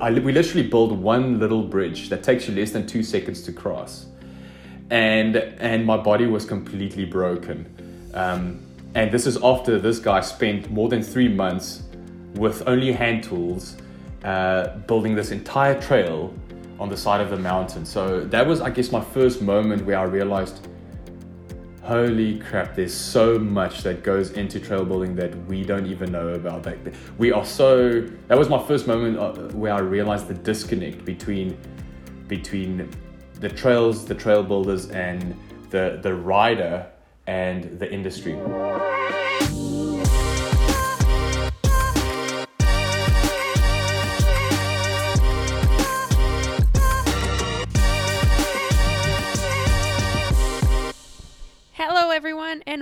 I, we literally build one little bridge that takes you less than two seconds to cross, and and my body was completely broken. Um, and this is after this guy spent more than three months with only hand tools uh, building this entire trail on the side of the mountain. So that was, I guess, my first moment where I realized holy crap, there's so much that goes into trail building that we don't even know about. That we are so. That was my first moment uh, where I realized the disconnect between between the trails, the trail builders, and the the rider and the industry.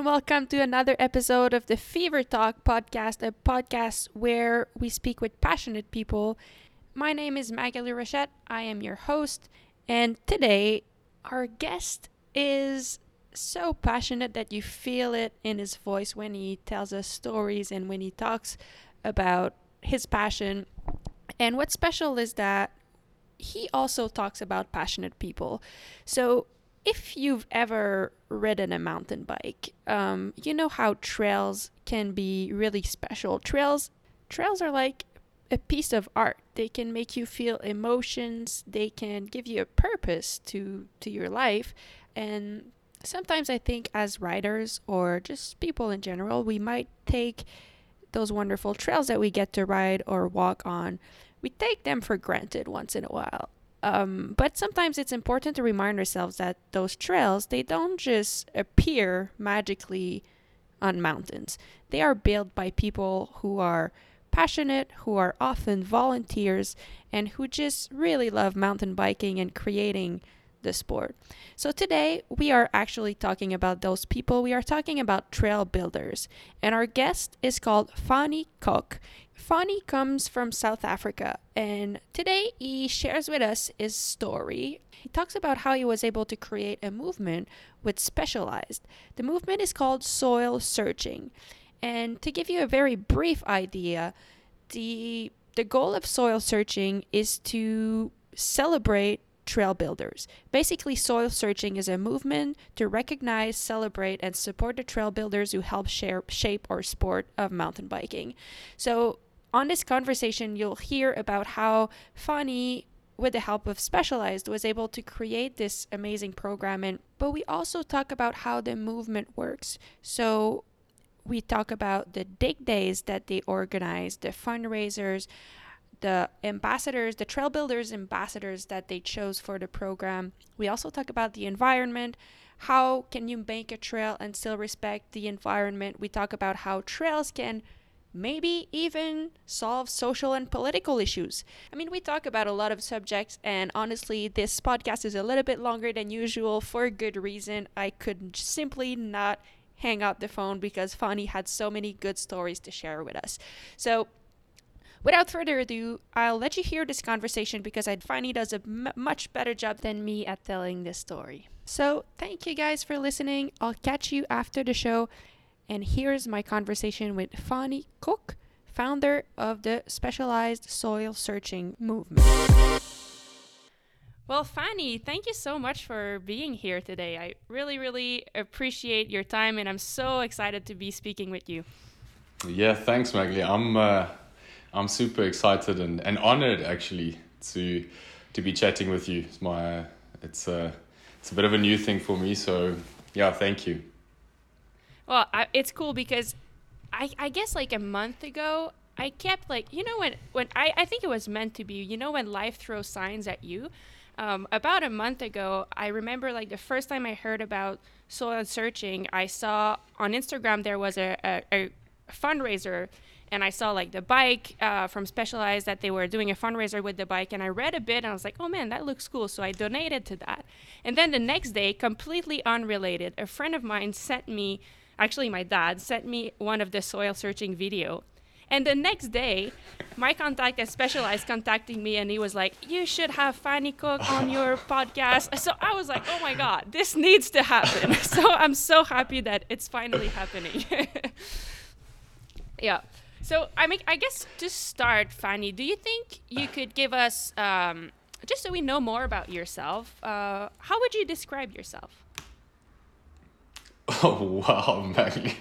Welcome to another episode of the Fever Talk podcast, a podcast where we speak with passionate people. My name is Magali Rochette. I am your host, and today our guest is so passionate that you feel it in his voice when he tells us stories and when he talks about his passion. And what's special is that he also talks about passionate people. So if you've ever ridden a mountain bike, um, you know how trails can be really special. Trails, trails are like a piece of art. They can make you feel emotions. They can give you a purpose to to your life. And sometimes I think as riders or just people in general, we might take those wonderful trails that we get to ride or walk on. We take them for granted once in a while. Um, but sometimes it's important to remind ourselves that those trails they don't just appear magically on mountains. They are built by people who are passionate, who are often volunteers, and who just really love mountain biking and creating the sport. So today we are actually talking about those people. We are talking about trail builders, and our guest is called Fani Kok. Fani comes from South Africa, and today he shares with us his story. He talks about how he was able to create a movement with Specialized. The movement is called Soil Searching. And to give you a very brief idea, the the goal of soil searching is to celebrate trail builders. Basically, soil searching is a movement to recognize, celebrate, and support the trail builders who help share, shape our sport of mountain biking. So, on this conversation, you'll hear about how Fani with the help of Specialized, was able to create this amazing program. And but we also talk about how the movement works. So we talk about the dig days that they organize, the fundraisers, the ambassadors, the trail builders ambassadors that they chose for the program. We also talk about the environment. How can you make a trail and still respect the environment? We talk about how trails can maybe even solve social and political issues. I mean, we talk about a lot of subjects, and honestly, this podcast is a little bit longer than usual for a good reason. I could simply not hang up the phone because Fani had so many good stories to share with us. So, without further ado, I'll let you hear this conversation because I find he does a m- much better job than me at telling this story. So, thank you guys for listening. I'll catch you after the show. And here's my conversation with Fani Kok, founder of the Specialized Soil Searching Movement. Well, Fani, thank you so much for being here today. I really, really appreciate your time, and I'm so excited to be speaking with you. Yeah, thanks, Magli. I'm uh, I'm super excited and, and honored actually to to be chatting with you. It's my it's a it's a bit of a new thing for me, so yeah, thank you. Well, I, it's cool because I, I guess like a month ago, I kept like, you know, when, when I, I think it was meant to be, you know, when life throws signs at you. Um, about a month ago, I remember like the first time I heard about soil searching, I saw on Instagram there was a, a, a fundraiser and I saw like the bike uh, from Specialized that they were doing a fundraiser with the bike, and I read a bit and I was like, oh man, that looks cool. So I donated to that. And then the next day, completely unrelated, a friend of mine sent me actually my dad sent me one of the soil searching video and the next day, my contact at Specialized contacting me and he was like, You should have Fani Kok on your podcast. So I was like, Oh my God, this needs to happen. so I'm so happy that it's finally happening. yeah. So I mean, I guess to start, Fani, do you think you could give us, um, just so we know more about yourself, uh, how would you describe yourself? Oh wow, Maggie.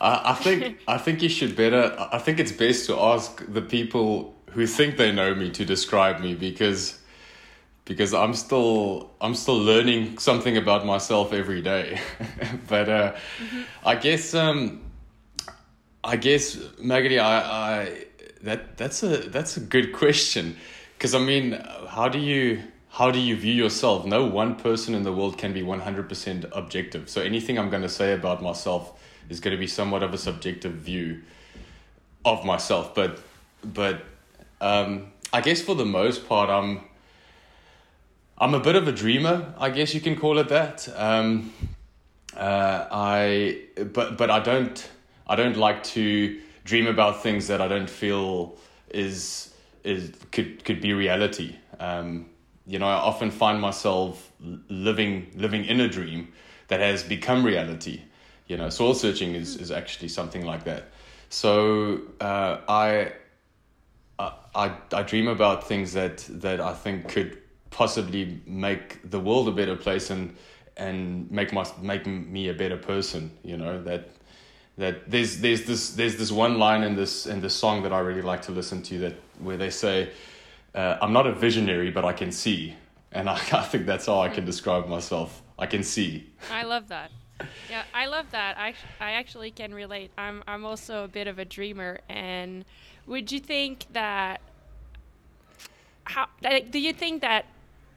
I, I think I think you should better. I think it's best to ask the people who think they know me to describe me because because I'm still I'm still learning something about myself every day. but uh, mm-hmm. I guess um, I guess Maggie, I, I that that's a that's a good question because I mean, how do you how do you view yourself? No one person in the world can be one hundred percent objective. So anything I'm going to say about myself is going to be somewhat of a subjective view of myself. But but um, I guess for the most part, I'm I'm a bit of a dreamer. I guess you can call it that. Um, uh, I but but I don't I don't like to dream about things that I don't feel is is could could be reality. Um, you know, I often find myself living living in a dream that has become reality. You know, soil searching is, is actually something like that. So uh, I I, I dream about things that, that I think could possibly make the world a better place and and make my make me a better person. You know that that there's there's this there's this one line in this in this song that I really like to listen to that where they say, uh, "I'm not a visionary, but I can see," and I, I think that's how I can describe myself. I can see. I love that. Yeah, I love that. I I actually can relate. I'm I'm also a bit of a dreamer and would you think that how do you think that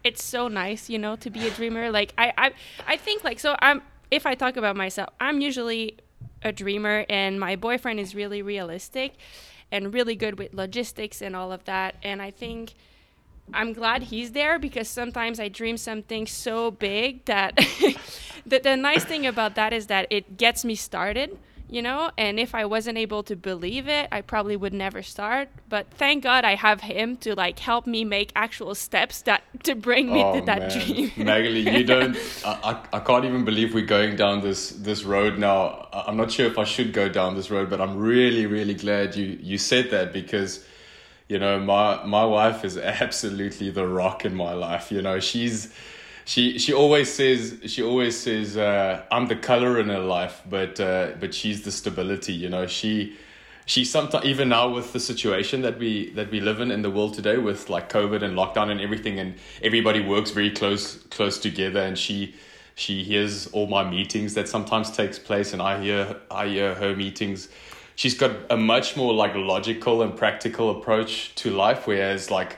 it's so nice, you know, to be a dreamer? Like I I I think like so I'm if I talk about myself, I'm usually a dreamer and my boyfriend is really realistic and really good with logistics and all of that and I think I'm glad he's there because sometimes I dream something so big that the, the nice thing about that is that it gets me started you know? And if i wasn't able to believe it i probably would never start. But thank god i have him to like help me make actual steps that to bring me oh, to that man. dream. Magali, you don't I, I can't even believe we're going down this this road now. I'm not sure if i should go down this road but i'm really really glad you you said that because you know my my wife is absolutely the rock in my life. You know she's she she always says she always says uh, I'm the color in her life, but uh, but she's the stability. You know, she she sometimes even now with the situation that we that we live in in the world today with like COVID and lockdown and everything, and everybody works very close close together, and she she hears all my meetings that sometimes takes place, and I hear I hear her meetings. She's got a much more like logical and practical approach to life, whereas like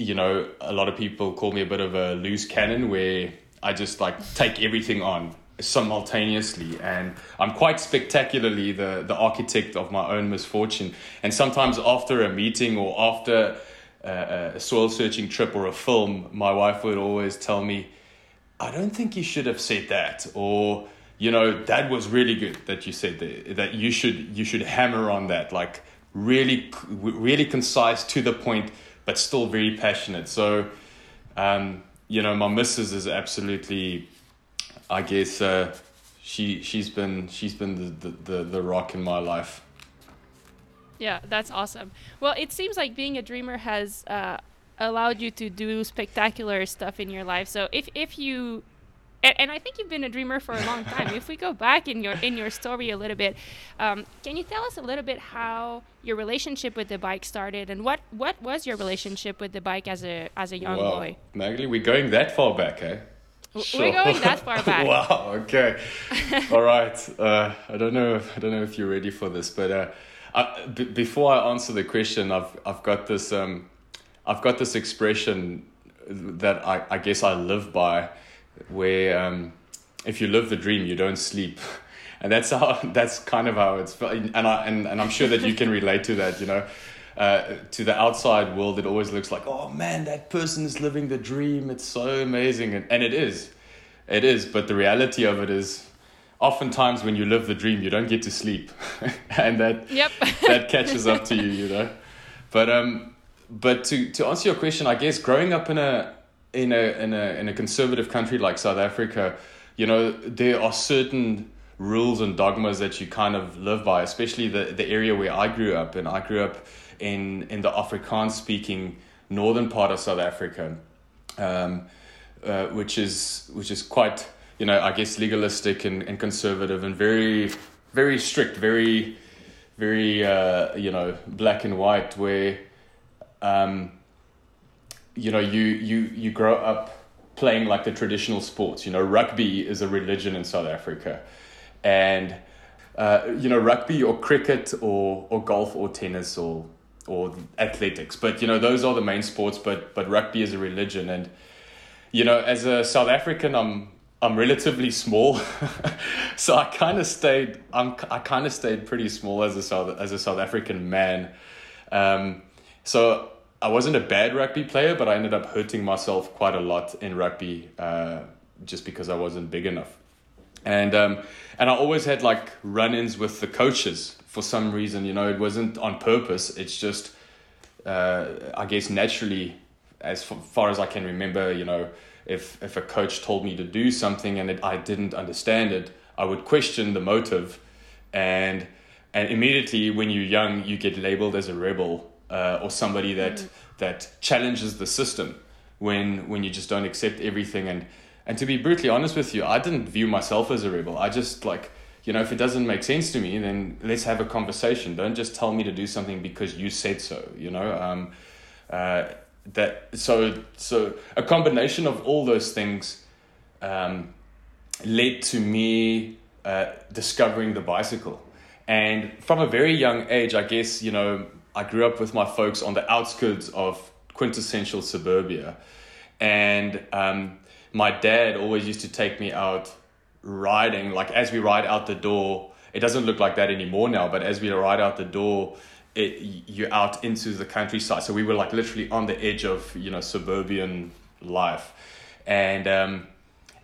you know, a lot of people call me a bit of a loose cannon where I just like take everything on simultaneously and I'm quite spectacularly the, the architect of my own misfortune. And sometimes after a meeting or after uh, a, a soil searching trip or a film, my wife would always tell me, I don't think you should have said that or you know that was really good that you said that, that you should you should hammer on that like really really concise to the point but still very passionate. So, um, you know, my missus is absolutely, I guess, uh, she she's been she's been the, the, the, rock in my life. Yeah, that's awesome. Well, it seems like being a dreamer has uh, allowed you to do spectacular stuff in your life. So if if you and, and, I think you've been a dreamer for a long time. if we go back in your in your story a little bit, um, can you tell us a little bit how your relationship with the bike started, and what what was your relationship with the bike as a as a young boy? Maggie, we're going that far back, eh? Sure. We're going that far back. wow. Okay. All right. Uh, I don't know. If, I don't know if you're ready for this, but uh, I, b- before I answer the question, I've I've got this um, I've got this expression that I, I guess I live by where um, if you live the dream, you don't sleep. And that's how that's kind of how it's and I and, and I'm sure that you can relate to that, you know. Uh, to the outside world, it always looks like, oh man, that person is living the dream. It's so amazing, and, and it is, it is. But the reality of it is, oftentimes when you live the dream, you don't get to sleep, and that yep. that catches up to you, you know. But um, but to to answer your question, I guess growing up in a in a in a in a conservative country like South Africa, you know, there are certain rules and dogmas that you kind of live by, especially the, the area where I grew up. And I grew up in, in the Afrikaans speaking northern part of South Africa, um, uh, which is which is quite you know I guess legalistic and, and conservative and very very strict, very very uh, you know black and white, where um, you know you you you grow up playing like the traditional sports. You know, rugby is a religion in South Africa, and uh, you know rugby or cricket or or golf or tennis or or athletics. But you know, those are the main sports. But but rugby is a religion, and you know, as a South African, I'm I'm relatively small, so I kind of stayed. I'm I kind of stayed pretty small as a South as a South African man. Um, so I wasn't a bad rugby player, but I ended up hurting myself quite a lot in rugby uh, just because I wasn't big enough. And um, and I always had like run-ins with the coaches for some reason. You know, it wasn't on purpose. It's just, uh, I guess, naturally, as far as I can remember. You know, if if a coach told me to do something and it, I didn't understand it, I would question the motive, and and immediately when you're young, you get labeled as a rebel uh, or somebody that mm-hmm. that challenges the system when when you just don't accept everything and and to be brutally honest with you, I didn't view myself as a rebel. I just like you know, if it doesn't make sense to me, then let's have a conversation. Don't just tell me to do something because you said so. You know, um, uh, that so so a combination of all those things um, led to me uh, discovering the bicycle, and from a very young age, I guess you know, I grew up with my folks on the outskirts of quintessential suburbia, and um, my dad always used to take me out riding, like as we ride out the door, it doesn't look like that anymore now, but as we ride out the door, it, you're out into the countryside. So we were like literally on the edge of, you know, suburban life. And, um,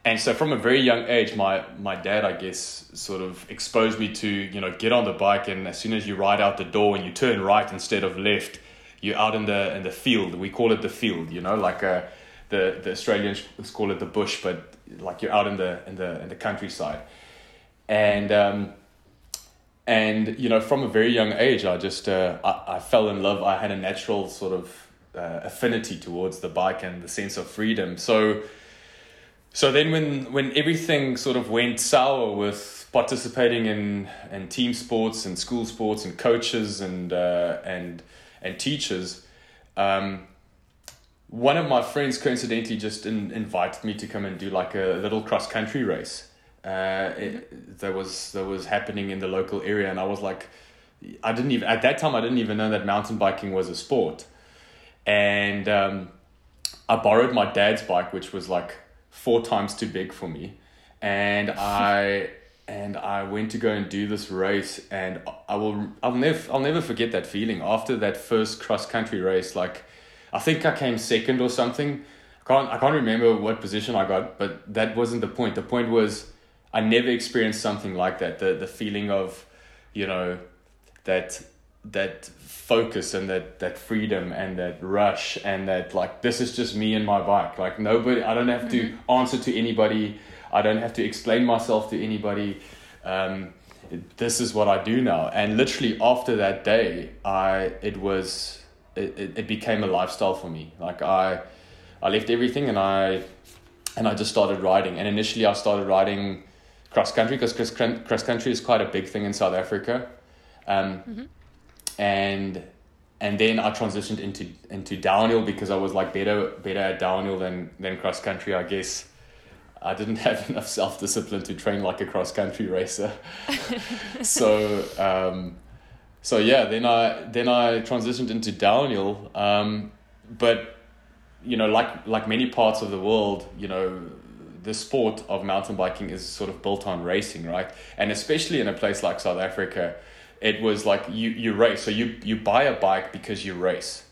and so from a very young age, my, my dad, I guess, sort of exposed me to, you know, get on the bike and as soon as you ride out the door and you turn right instead of left, you're out in the, in the field. We call it the field, you know, like uh, the, the Australians call it the bush, but like you're out in the in the in the countryside, and um, and you know from a very young age, I just uh, I, I fell in love. I had a natural sort of uh, affinity towards the bike and the sense of freedom. So so then when when everything sort of went sour with participating in in team sports and school sports and coaches and uh, and and teachers. Um, one of my friends coincidentally just in, invited me to come and do like a little cross country race. Uh, it, that was that was happening in the local area, and I was like, I didn't even at that time I didn't even know that mountain biking was a sport, and um, I borrowed my dad's bike, which was like four times too big for me, and I and I went to go and do this race, and I will I'll never I'll never forget that feeling after that first cross country race, like I think I came second or something. I can't I can't remember what position I got, but that wasn't the point. The point was I never experienced something like that. The the feeling of, you know, that that focus and that that freedom and that rush and that like this is just me and my bike. Like nobody I don't have mm-hmm. to answer to anybody. I don't have to explain myself to anybody. Um, this is what I do now. And literally after that day, I it was it, it, became a lifestyle for me. Like I, I left everything and I, and I just started riding. And initially I started riding cross country because cross country is quite a big thing in South Africa. Um, mm-hmm. And and then I transitioned into into downhill because I was like better better at downhill than than cross country. I guess I didn't have enough self discipline to train like a cross country racer. so um, so yeah, then I then I transitioned into downhill. Um, but you know, like like many parts of the world, you know, the sport of mountain biking is sort of built on racing, right? And especially in a place like South Africa, it was like you you race. So you you buy a bike because you race.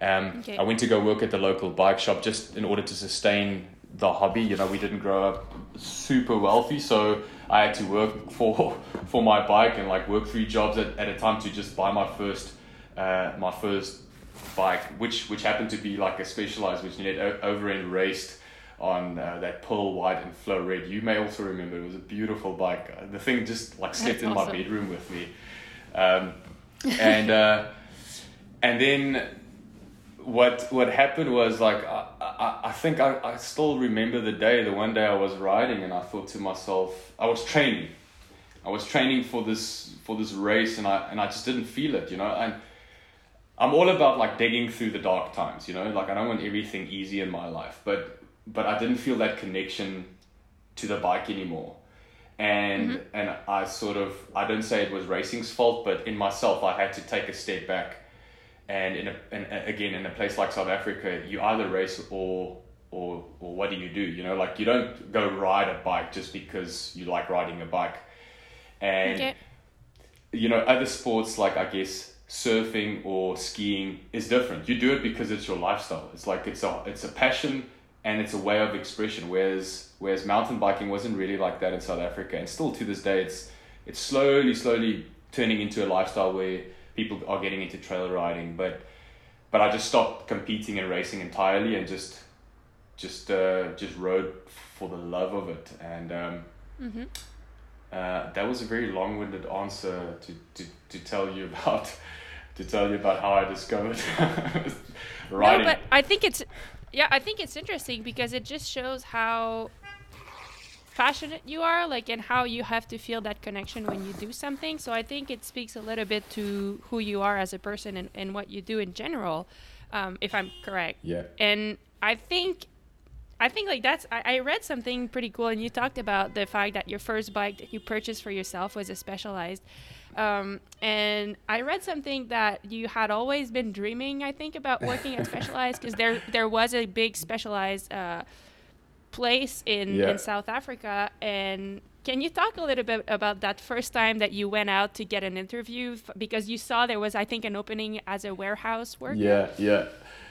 Um, okay. I went to go work at the local bike shop just in order to sustain the hobby. You know, we didn't grow up super wealthy, so I had to work for for my bike and like work three jobs at, at a time to just buy my first uh, my first bike, which which happened to be like a specialized, which needed over and raced on uh, that pearl white and flow red. You may also remember it was a beautiful bike. The thing just like slept That's in awesome. my bedroom with me, um, and uh, and then what what happened was like I, I, I think I, I still remember the day the one day I was riding and I thought to myself I was training. I was training for this for this race and I and I just didn't feel it you know? And I'm all about like digging through the dark times you know? Like I don't want everything easy in my life but but I didn't feel that connection to the bike anymore and mm-hmm. and I sort of I don't say it was racing's fault but in myself I had to take a step back and in a and again in a place like South Africa, you either race or or or what do you do? You know, like you don't go ride a bike just because you like riding a bike. And Okay. you know, other sports like I guess surfing or skiing is different. You do it because it's your lifestyle. It's like it's a it's a passion and it's a way of expression. Whereas whereas mountain biking wasn't really like that in South Africa, and still to this day, it's it's slowly slowly turning into a lifestyle where people are getting into trail riding. But but I just stopped competing and racing entirely and just just uh, just rode for the love of it and. Um, Mm-hmm. uh, that was a very long-winded answer to, to, to tell you about to tell you about how I discovered riding. No, but I think it's yeah, I think it's interesting because it just shows how passionate you are, like, and how you have to feel that connection when you do something. So I think it speaks a little bit to who you are as a person and, and what you do in general, um, if I'm correct. yeah, And I think, I think like that's. I, I read something pretty cool, and you talked about the fact that your first bike that you purchased for yourself was a Specialized. Um, and I read something that you had always been dreaming. I think about working at Specialized because there there was a big Specialized uh, place in Yeah. in South Africa. And can you talk a little bit about that first time that you went out to get an interview f- because you saw there was I think an opening as a warehouse worker. yeah, yeah.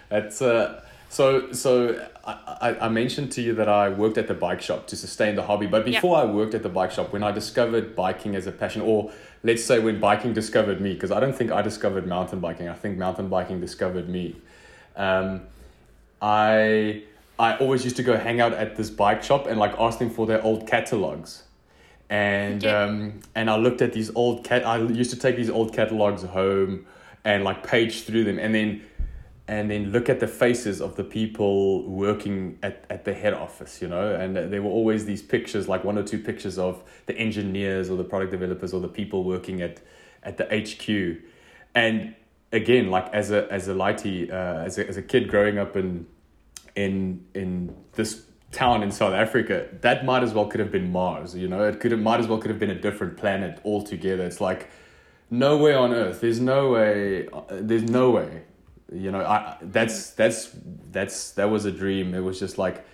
It's uh, so so. I, I mentioned to you that I worked at the bike shop to sustain the hobby, but Yeah. before I worked at the bike shop, when I discovered biking as a passion, or let's say when biking discovered me, because I don't think I discovered mountain biking. I think mountain biking discovered me. Um, I I always used to go hang out at this bike shop and like ask them for their old catalogs. And Okay. um, and I looked at these old cat. I used to take these old catalogs home and like page through them, and then and then look at the faces of the people working at, at the head office, you know, and there were always these pictures, like one or two pictures of the engineers or the product developers or the people working at at the HQ, and again, like as a as a lighty, uh, as a as a kid growing up in in in this town in South Africa, that might as well could have been Mars. You know, it could have might as well could have been a different planet altogether. It's like no way on Earth. There's no way. uh, There's no way. You know, I that's that's that's that was a dream. It was just like,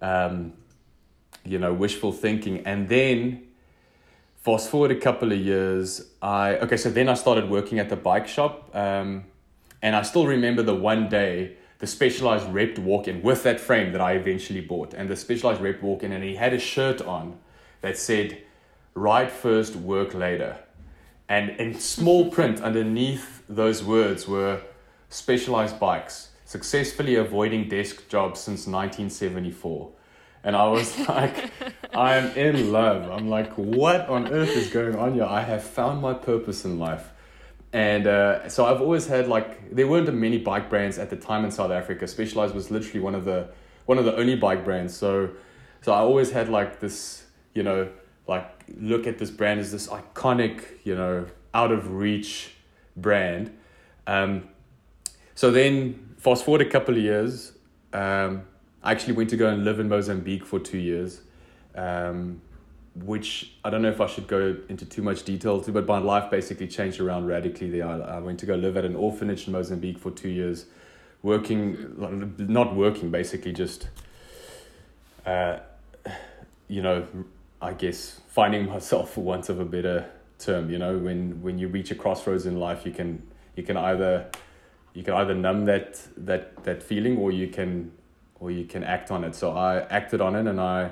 um, you know, wishful thinking, and then. Fast forward a couple of years, I okay. So then I started working at the bike shop, um, and I still remember the one day the specialized rep walk in with that frame that I eventually bought. And the specialized rep walk in, and he had a shirt on that said, Ride first, work later. And in small print underneath those words were specialized bikes, successfully avoiding desk jobs since 1974. And I was like, I am in love. I'm like, what on earth is going on here? I have found my purpose in life. And uh, so I've always had like there weren't many bike brands at the time in South Africa. Specialized was literally one of the one of the only bike brands. So so I always had like this, you know, like look at this brand as this iconic, you know, out of reach brand. Um, so then fast forward a couple of years, um, I actually went to go and live in Mozambique for two years. Um, which I don't know if I should go into too much detail to, but my life basically changed around radically there. I, I went to go live at an orphanage in Mozambique for two years, working, not working, basically just, uh, you know, I guess finding myself for want of a better term. You know, when when you reach a crossroads in life, you can you can either you can either numb that that that feeling or you can or you can act on it. So I acted on it and I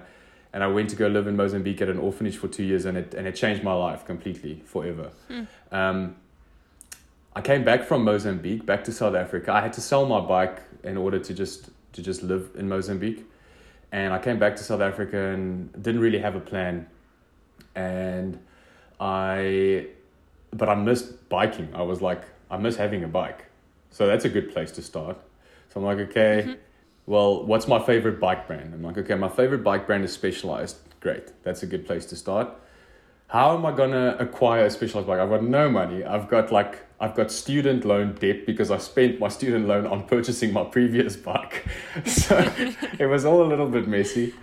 and I went to go live in Mozambique at an orphanage for two years, and it and it changed my life completely, forever. Um, I came back from Mozambique back to South Africa. I had to sell my bike in order to just to just live in Mozambique, and I came back to South Africa and didn't really have a plan, and I, but I missed biking. I was like, I miss having a bike, so that's a good place to start. So I'm like, okay, mm-hmm. well, what's my favorite bike brand? I'm like, okay, my favorite bike brand is Specialized. Great, that's a good place to start. How am I gonna acquire a Specialized bike? I've got no money. I've got like I've got student loan debt because I spent my student loan on purchasing my previous bike. So it was all a little bit messy.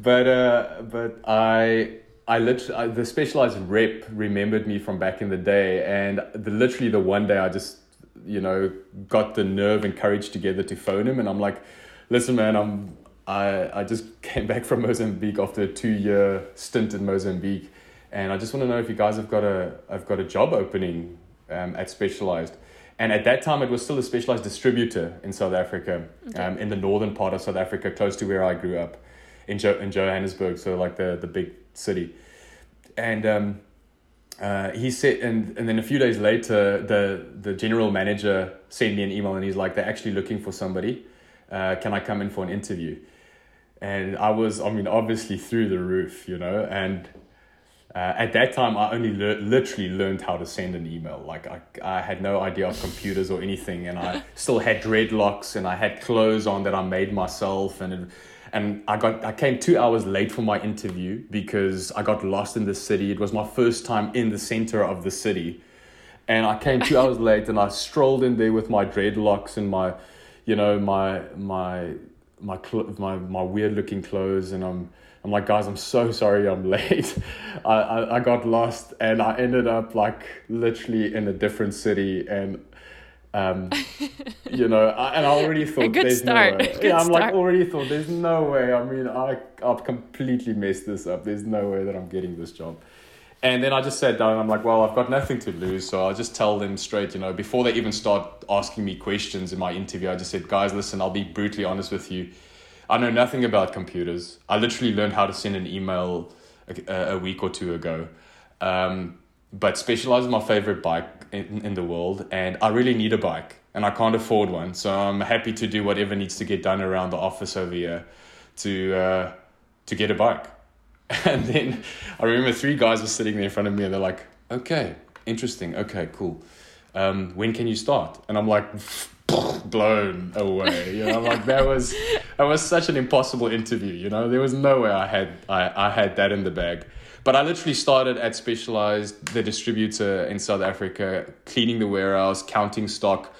But uh, but I I literally the specialized rep remembered me from back in the day, and the literally the one day I just you know got the nerve and courage together to phone him, and I'm like, listen, man, I'm I I just came back from Mozambique after a two year stint in Mozambique, and I just want to know if you guys have got a I've got a job opening um, at Specialized. And at that time, it was still a specialized distributor in South Africa, okay. um, in the northern part of South Africa, close to where I grew up, in, jo- in Johannesburg, so like the, the big city. And um, uh, he said, and, and then a few days later, the, the general manager sent me an email and he's like, they're actually looking for somebody. Uh, can I come in for an interview? And I was, I mean, obviously through the roof, you know, and uh, at that time, I only le- literally learned how to send an email. Like I, I had no idea of computers or anything, and I still had dreadlocks and I had clothes on that I made myself, and and I got I came two hours late for my interview because I got lost in the city. It was my first time in the center of the city, and I came two hours late, and I strolled in there with my dreadlocks and my, you know, my my my cl- my my weird looking clothes, and I'm I'm like, guys, I'm so sorry I'm late. I, I, I got lost and I ended up like literally in a different city and um, you know, I, and I already thought there's start. no way. Yeah, I'm start. like already thought there's no way. I mean, I I've completely messed this up. There's no way that I'm getting this job. And then I just sat down and I'm like, well, I've got nothing to lose. So I'll just tell them straight, you know, before they even start asking me questions in my interview, I just said, guys, listen, I'll be brutally honest with you. I know nothing about computers. I literally learned how to send an email a, a week or two ago. Um, but Specialized is my favorite bike in, in the world, and I really need a bike, and I can't afford one. So I'm happy to do whatever needs to get done around the office over here to uh, to get a bike. And then I remember three guys were sitting there in front of me, and they're like, "Okay, interesting. Okay, cool. Um, when can you start?" And I'm like blown away. You know, like that was that was such an impossible interview. You know, there was no way I had I, I had that in the bag. But I literally started at Specialized, the distributor in South Africa, cleaning the warehouse, counting stock,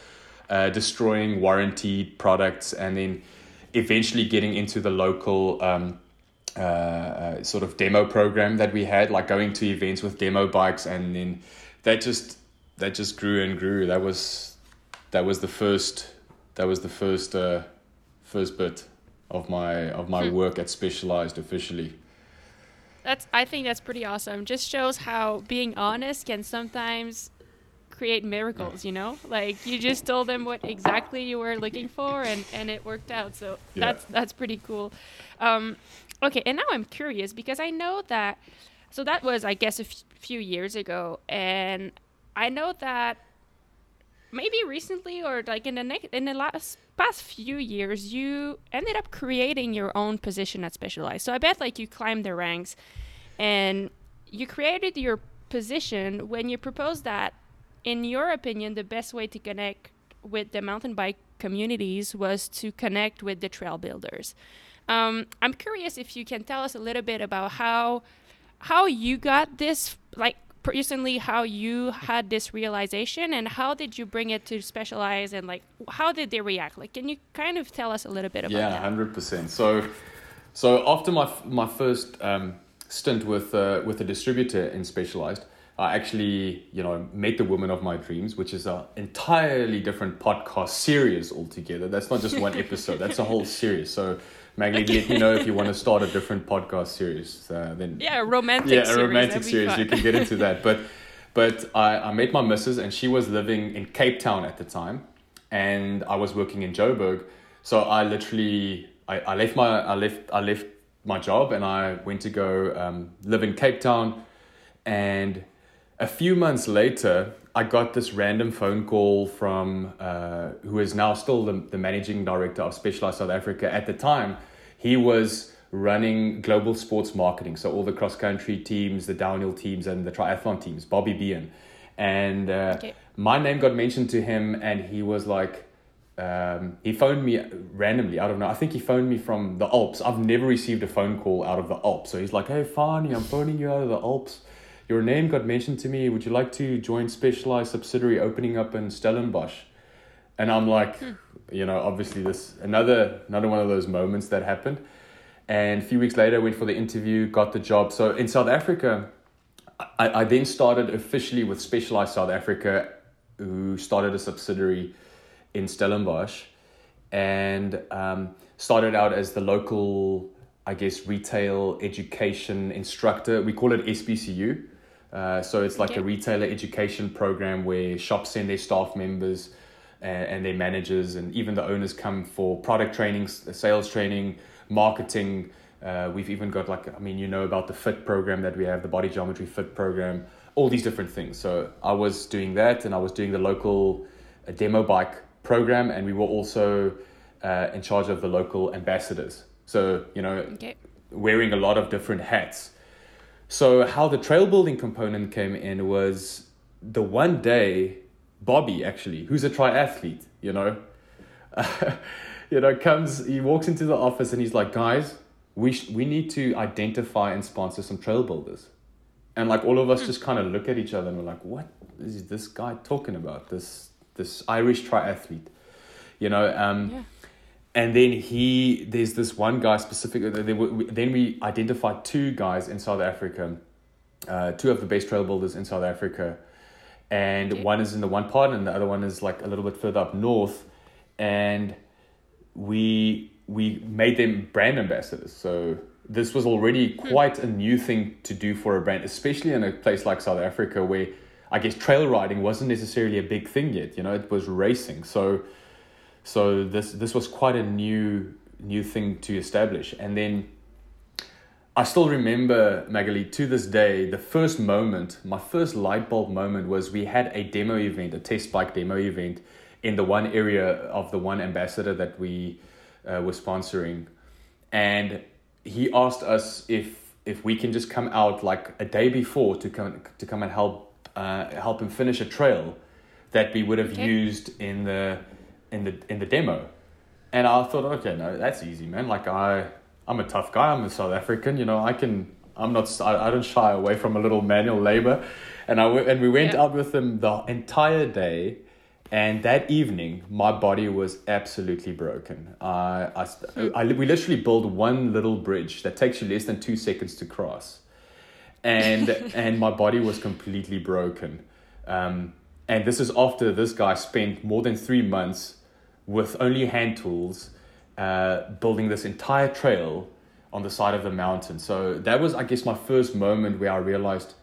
uh, destroying warranty products, and then eventually getting into the local um, uh, uh, sort of demo program that we had, like going to events with demo bikes, and then that just that just grew and grew. That was that was the first that was the first uh, first bit of my of my hmm. work at Specialized officially. That's I think that's pretty awesome. Just shows how being honest can sometimes create miracles, you know? Like you just told them what exactly you were looking for and and it worked out. So yeah. that's that's pretty cool. Um, okay, and now I'm curious because I know that so that was I guess a f- few years ago and I know that maybe recently or like in the next in the last past few years you ended up creating your own position at specialized. So i bet like you climbed the ranks and you created your position when you proposed that in your opinion the best way to connect with the mountain bike communities was to connect with the trail builders. Um, i'm curious if you can tell us a little bit about how how you got this like recently how you had this realization and how did you bring it to specialize and like how did they react like can you kind of tell us a little bit about yeah, that yeah 100% so so after my my first um, stint with uh, with a distributor in specialized I actually, you know, met the woman of my dreams, which is an entirely different podcast series altogether. That's not just one episode; that's a whole series. So Maggie, let me know if you want to start a different podcast series. Uh, then yeah, a romantic yeah, a romantic series. series. You can get into that. But but I, I met my missus and she was living in Cape Town at the time, and I was working in Joburg. So I literally I, I left my I left I left my job and I went to go um, live in Cape Town, and a few months later, I got this random phone call from uh, who is now still the, the managing director of Specialized South Africa. At the time, he was running global sports marketing, so all the cross country teams, the downhill teams, and the triathlon teams. Bobby Behan, and uh, Okay. my name got mentioned to him, and he was like. Um, he phoned me randomly out of nowhere. I think he phoned me from the Alps. I've never received a phone call out of the Alps. So he's like, "Hey, Fani, I'm phoning you out of the Alps. Your name got mentioned to me. Would you like to join Specialized subsidiary opening up in Stellenbosch?" And I'm like, you know, obviously this another another one of those moments that happened. And a few weeks later, I went for the interview, got the job. So in South Africa, I, I then started officially with Specialized South Africa, who started a subsidiary in Stellenbosch, and um, started out as the local, I guess, retail education instructor. We call it SBCU. Uh, so it's like Okay. a retailer education program where shops send their staff members and, and their managers and even the owners come for product training, sales training, marketing. Uh, we've even got like, I mean, you know about the FIT program that we have, the Body Geometry FIT program, all these different things. So I was doing that and I was doing the local uh, demo bike program and we were also uh, in charge of the local ambassadors. So, you know, Okay. wearing a lot of different hats. So how the trail building component came in was the one day Bobby actually, who's a triathlete, you know, you know, comes he walks into the office and he's like, guys, we sh- we need to identify and sponsor some trail builders, and like all of us just kind of look at each other and we're like, what is this guy talking about? This this Irish triathlete, you know. Um, Yeah. And then he there's this one guy specifically there were- we- then we identified two guys in south africa uh, two of the best trail builders in south africa. And Okay. one is in the one part and the other one is like a little bit further up north. And we we made them brand ambassadors. So this was already quite a new thing to do for a brand especially in a place like south africa where i guess trail riding wasn't necessarily a big thing yet you know it was racing. So so this this was quite a new new thing to establish and then I still remember Magali to this day the first moment my first light bulb moment was we had a demo event a test bike demo event in the one area of the one ambassador that we uh, were sponsoring and he asked us if if we can just come out like a day before to come to come and help uh, help him finish a trail that we would have Okay. used in the in the in the demo. And I thought okay no that's easy man. Like I I'm a tough guy. I'm a South African you know I can I'm not I, I don't shy away from a little manual labor. And I went, and we went Yeah. out with them the entire day. And that evening my body was absolutely broken. I, I, I we literally built one little bridge that takes you less than two seconds to cross. And and my body was completely broken. Um, and this is after this guy spent more than three months with only hand tools uh, building this entire trail on the side of the mountain. So that was i guess my first moment where i realized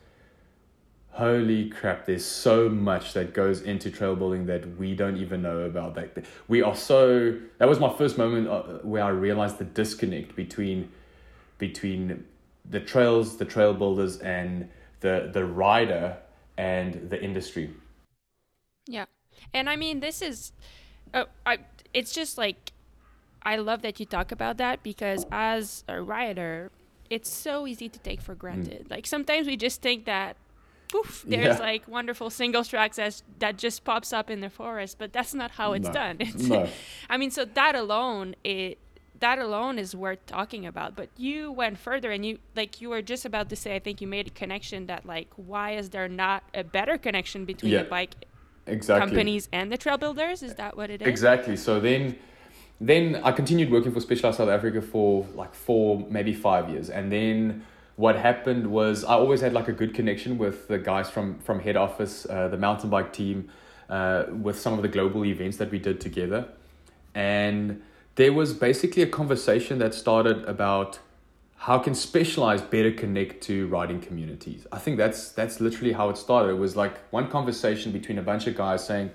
holy crap there's so much that goes into trail building that we don't even know about. That we are so that was my first moment uh, where i realized the disconnect between between the trails the trail builders and the the rider and the industry. Yeah. And I mean, this is, uh, I, it's just like, I love that you talk about that because as a writer, it's so easy to take for granted. Like sometimes we just think that, poof, there's Yeah. like wonderful single tracks as, that just pops up in the forest, but that's not how it's No. done. It's, no I mean, so that alone, it that alone is worth talking about. But you went further, and you like you were just about to say. I think you made a connection that like, why is there not a better connection between Yeah, the bike exactly companies and the trail builders? Is that what it is? Exactly. So then, then I continued working for Specialized South Africa for like four, maybe five years, and then what happened was I always had like a good connection with the guys from from head office, uh, the mountain bike team, uh, with some of the global events that we did together, and there was basically a conversation that started about how can specialized better connect to riding communities? I think that's that's literally how it started. It was like one conversation between a bunch of guys saying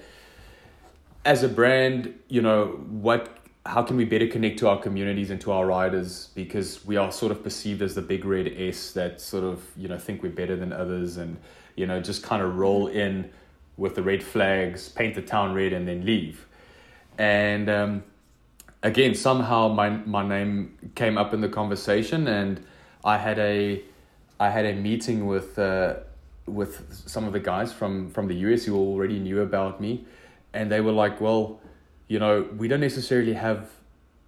as a brand you know what how can we better connect to our communities and to our riders? Because we are sort of perceived as the big red s that sort of you know think we're better than others and you know just kind of roll in with the red flags paint the town red and then leave. And um, again, somehow my my name came up in the conversation, and I had a I had a meeting with uh, with some of the guys from from the US who already knew about me, and they were like, "Well, you know, we don't necessarily have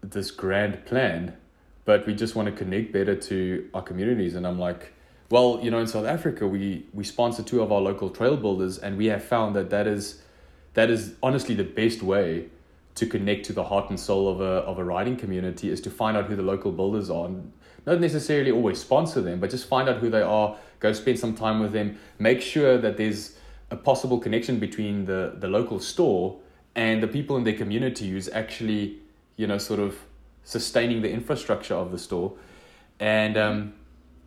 this grand plan, but we just want to connect better to our communities." And I'm like, "Well, you know, in South Africa, we we sponsor two of our local trail builders, and we have found that that is that is honestly the best way." To connect to the heart and soul of a, of a riding community is to find out who the local builders are and not necessarily always sponsor them, but just find out who they are, go spend some time with them, make sure that there's a possible connection between the, the local store and the people in their community who's actually, you know, sort of sustaining the infrastructure of the store. And um,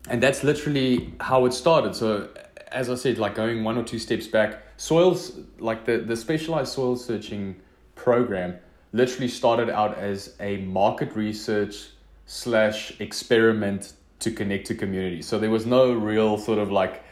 and that's literally how it started. So as I said, like going one or two steps back, soils like the, the specialized soil searching program literally started out as a market research slash experiment to connect to community. So there was no real sort of like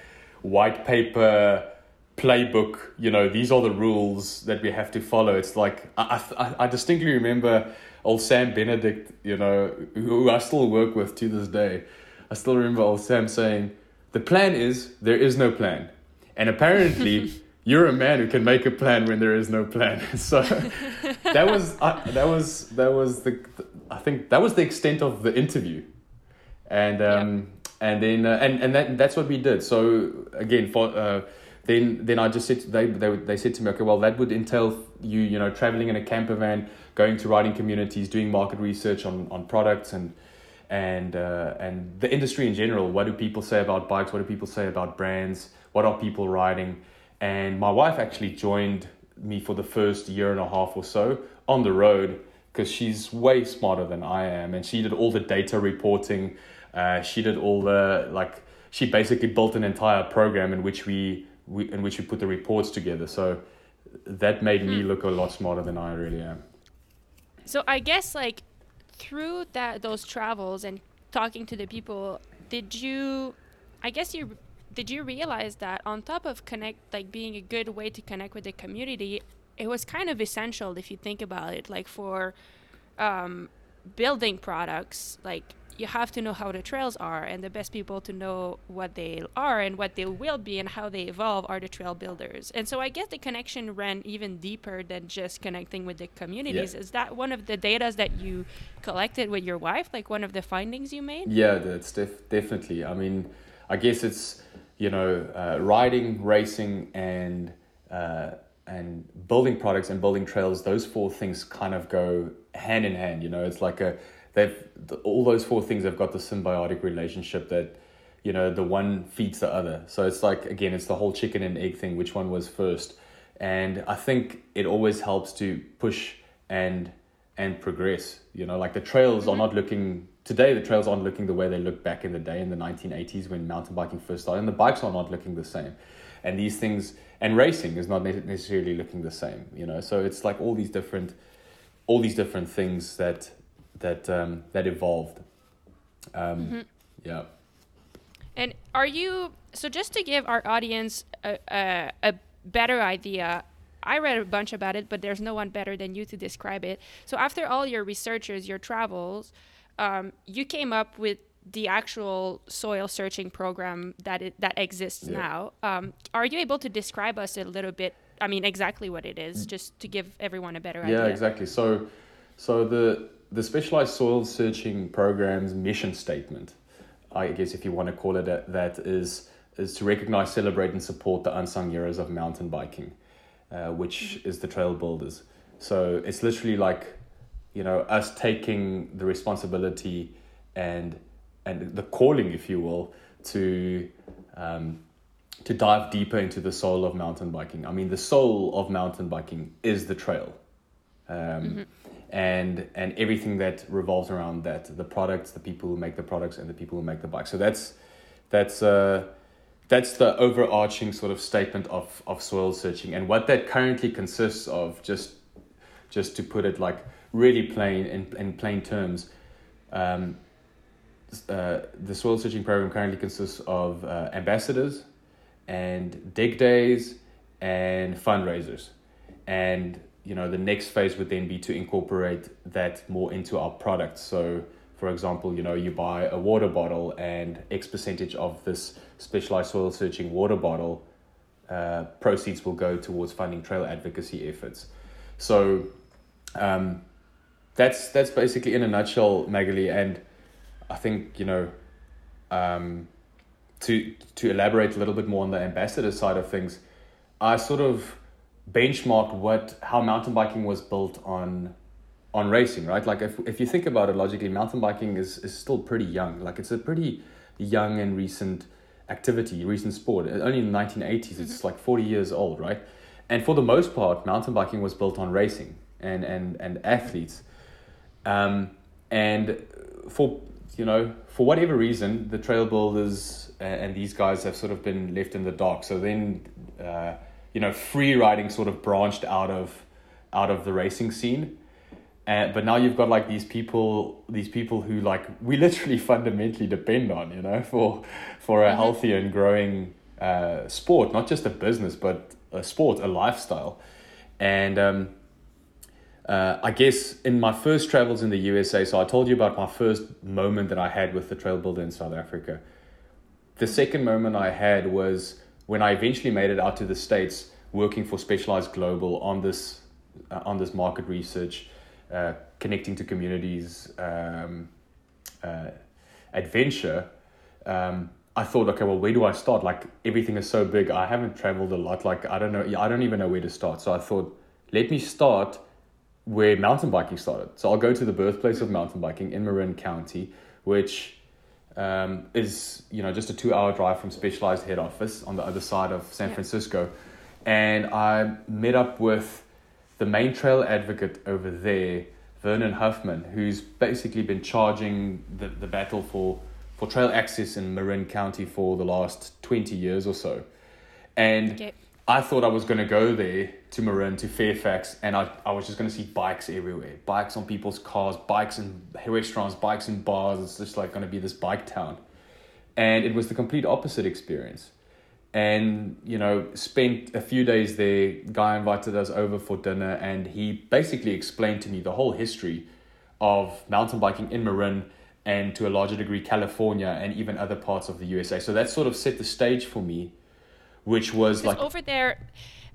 white paper playbook. You know, these are the rules that we have to follow. It's like I I, I distinctly remember old Sam Benedict. You know, who I still work with to this day. I still remember old Sam saying, "The plan is there is no plan," and apparently. you're a man who can make a plan when there is no plan. So that was uh, that was that was the I think that was the extent of the interview, and um, and then uh, and and that that's what we did. So again, for uh, then then I just said they they they said to me, okay, well that would entail you you know traveling in a camper van, going to riding communities, doing market research on on products and and uh, and the industry in general. What do people say about bikes? What do people say about brands? What are people riding? And my wife actually joined me for the first year and a half or so on the road because she's way smarter than I am, and she did all the data reporting. Uh, she did all the like. She basically built an entire program in which we, we in which we put the reports together. So that made me hmm. look a lot smarter than I really am. So I guess like through that those travels and talking to the people, did you? I guess you did you realize that on top of connect like being a good way to connect with the community it was kind of essential if you think about it like for um, building products like you have to know how the trails are and the best people to know what they are and what they will be and how they evolve are the trail builders. And so i guess the connection ran even deeper than just connecting with the communities. Yeah. is that one of the data that you collected with your wife? Like one of the findings you made? Yeah that's def- definitely. I mean i guess it's you know uh, riding racing and uh, and building products and building trails, those four things kind of go hand in hand. You know, it's like a they've all those four things have got the symbiotic relationship that you know the one feeds the other. So it's like again, it's the whole chicken and egg thing. Which one was first? And I think it always helps to push and and progress. You know, like the trails are mm-hmm. not looking today. The trails aren't looking the way they looked back in the day in the 1980s when mountain biking first started, and the bikes are not looking the same. And these things and racing is not necessarily looking the same you know so it's like all these different all these different things that that um, that evolved um, mm-hmm. yeah and are you so just to give our audience a, a, a better idea I read a bunch about it, but there's no one better than you to describe it. So after all your researches, your travels, um, you came up with the actual soil searching program that it, that exists yeah. now. Um, are you able to describe us a little bit? I mean, exactly what it is, mm. just to give everyone a better yeah, idea. Yeah, exactly. So, so the the specialized soil searching program's mission statement, I guess if you want to call it that, that is is to recognize, celebrate, and support the unsung heroes of mountain biking, uh, which mm-hmm. is the trail builders. So it's literally like, you know, us taking the responsibility and and the calling, if you will, to um, to dive deeper into the soul of mountain biking. I mean, the soul of mountain biking is the trail, um, mm-hmm. and and everything that revolves around that: the products, the people who make the products, and the people who make the bike. So that's that's uh, that's the overarching sort of statement of of soil searching, and what that currently consists of. Just just to put it like really plain in, in plain terms. Um, uh, the soil searching program currently consists of uh, ambassadors and dig days and fundraisers. And you know, the next phase would then be to incorporate that more into our products. So, for example, you know, you buy a water bottle and X percentage of this specialized soil searching water bottle uh, proceeds will go towards funding trail advocacy efforts. So, um, that's that's basically in a nutshell, Magali. And I think you know, um, to to elaborate a little bit more on the ambassador side of things, I sort of benchmarked what how mountain biking was built on on racing, right? Like if if you think about it logically, mountain biking is is still pretty young. Like it's a pretty young and recent activity, recent sport. Only in the 1980s, it's like 40 years old, right? And for the most part, mountain biking was built on racing and and and athletes. Um, and for you know for whatever reason, the trail builders and these guys have sort of been left in the dark. So then, uh, you know, free riding sort of branched out of out of the racing scene. And, but now you've got like these people, these people who like we literally fundamentally depend on, you know, for for a mm-hmm. healthier and growing uh, sport, not just a business, but a sport, a lifestyle. And um, uh, I guess in my first travels in the USA, so I told you about my first moment that I had with the trail builder in South Africa. The second moment I had was when I eventually made it out to the States working for Specialized Global on this, uh, on this market research, uh, connecting to communities um, uh, adventure. Um, I thought, okay, well, where do I start? Like everything is so big. I haven't traveled a lot. Like I don't know. I don't even know where to start. So I thought, let me start where mountain biking started. So I'll go to the birthplace of mountain biking in Marin County, which um, is you know just a two-hour drive from Specialized head office on the other side of San yeah. Francisco, and I met up with the main trail advocate over there, Vernon Huffman, who's basically been charging the, the battle for for trail access in Marin County for the last twenty years or so, and. Okay I thought I was going to go there to Marin, to Fairfax, and I, I was just going to see bikes everywhere. Bikes on people's cars, bikes in restaurants, bikes in bars. It's just like going to be this bike town. And it was the complete opposite experience. And, you know, spent a few days there. Guy invited us over for dinner, and he basically explained to me the whole history of mountain biking in Marin and to a larger degree California and even other parts of the USA. So that sort of set the stage for me which was like over there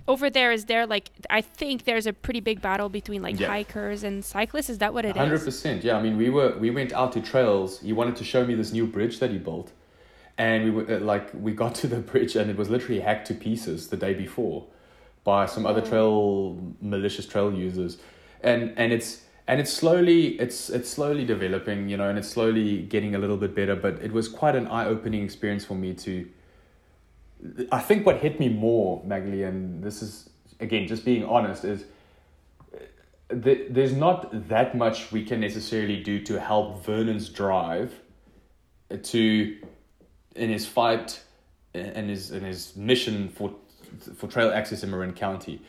over there is there like i think there's a pretty big battle between like yeah. hikers and cyclists is that what it 100%, is? 100% yeah i mean we were we went out to trails he wanted to show me this new bridge that he built and we were uh, like we got to the bridge and it was literally hacked to pieces the day before by some other oh. trail malicious trail users and and it's and it's slowly it's it's slowly developing you know and it's slowly getting a little bit better but it was quite an eye-opening experience for me to I think what hit me more, Magali, and this is again just being honest, is uh, th- there's not that much we can necessarily do to help Vernon's drive uh, to in his fight uh, and his in his mission for for trail access in Marin County,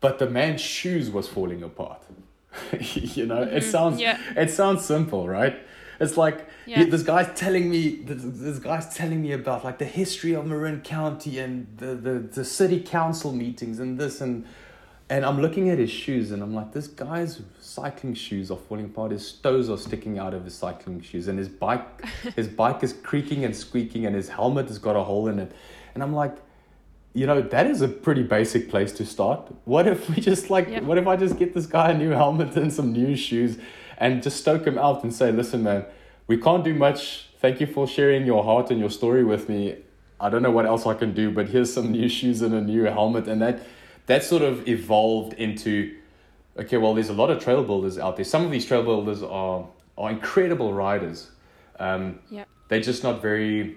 but the man's shoes was falling apart. you know, mm-hmm. it sounds yeah. it sounds simple, right? It's like yeah. this guy's telling me this, this guy's telling me about like the history of Marin County and the, the, the city council meetings and this and and I'm looking at his shoes and I'm like, this guy's cycling shoes are falling apart. His toes are sticking out of his cycling shoes and his bike his bike is creaking and squeaking and his helmet has got a hole in it. And I'm like, you know, that is a pretty basic place to start. What if we just like yep. what if I just get this guy a new helmet and some new shoes and just stoke him out and say, listen, man, we can't do much. Thank you for sharing your heart and your story with me. I don't know what else I can do, but here's some new shoes and a new helmet. And that, that sort of evolved into, okay, well, there's a lot of trail builders out there. Some of these trail builders are, are incredible riders. Um, yeah. They're just not very,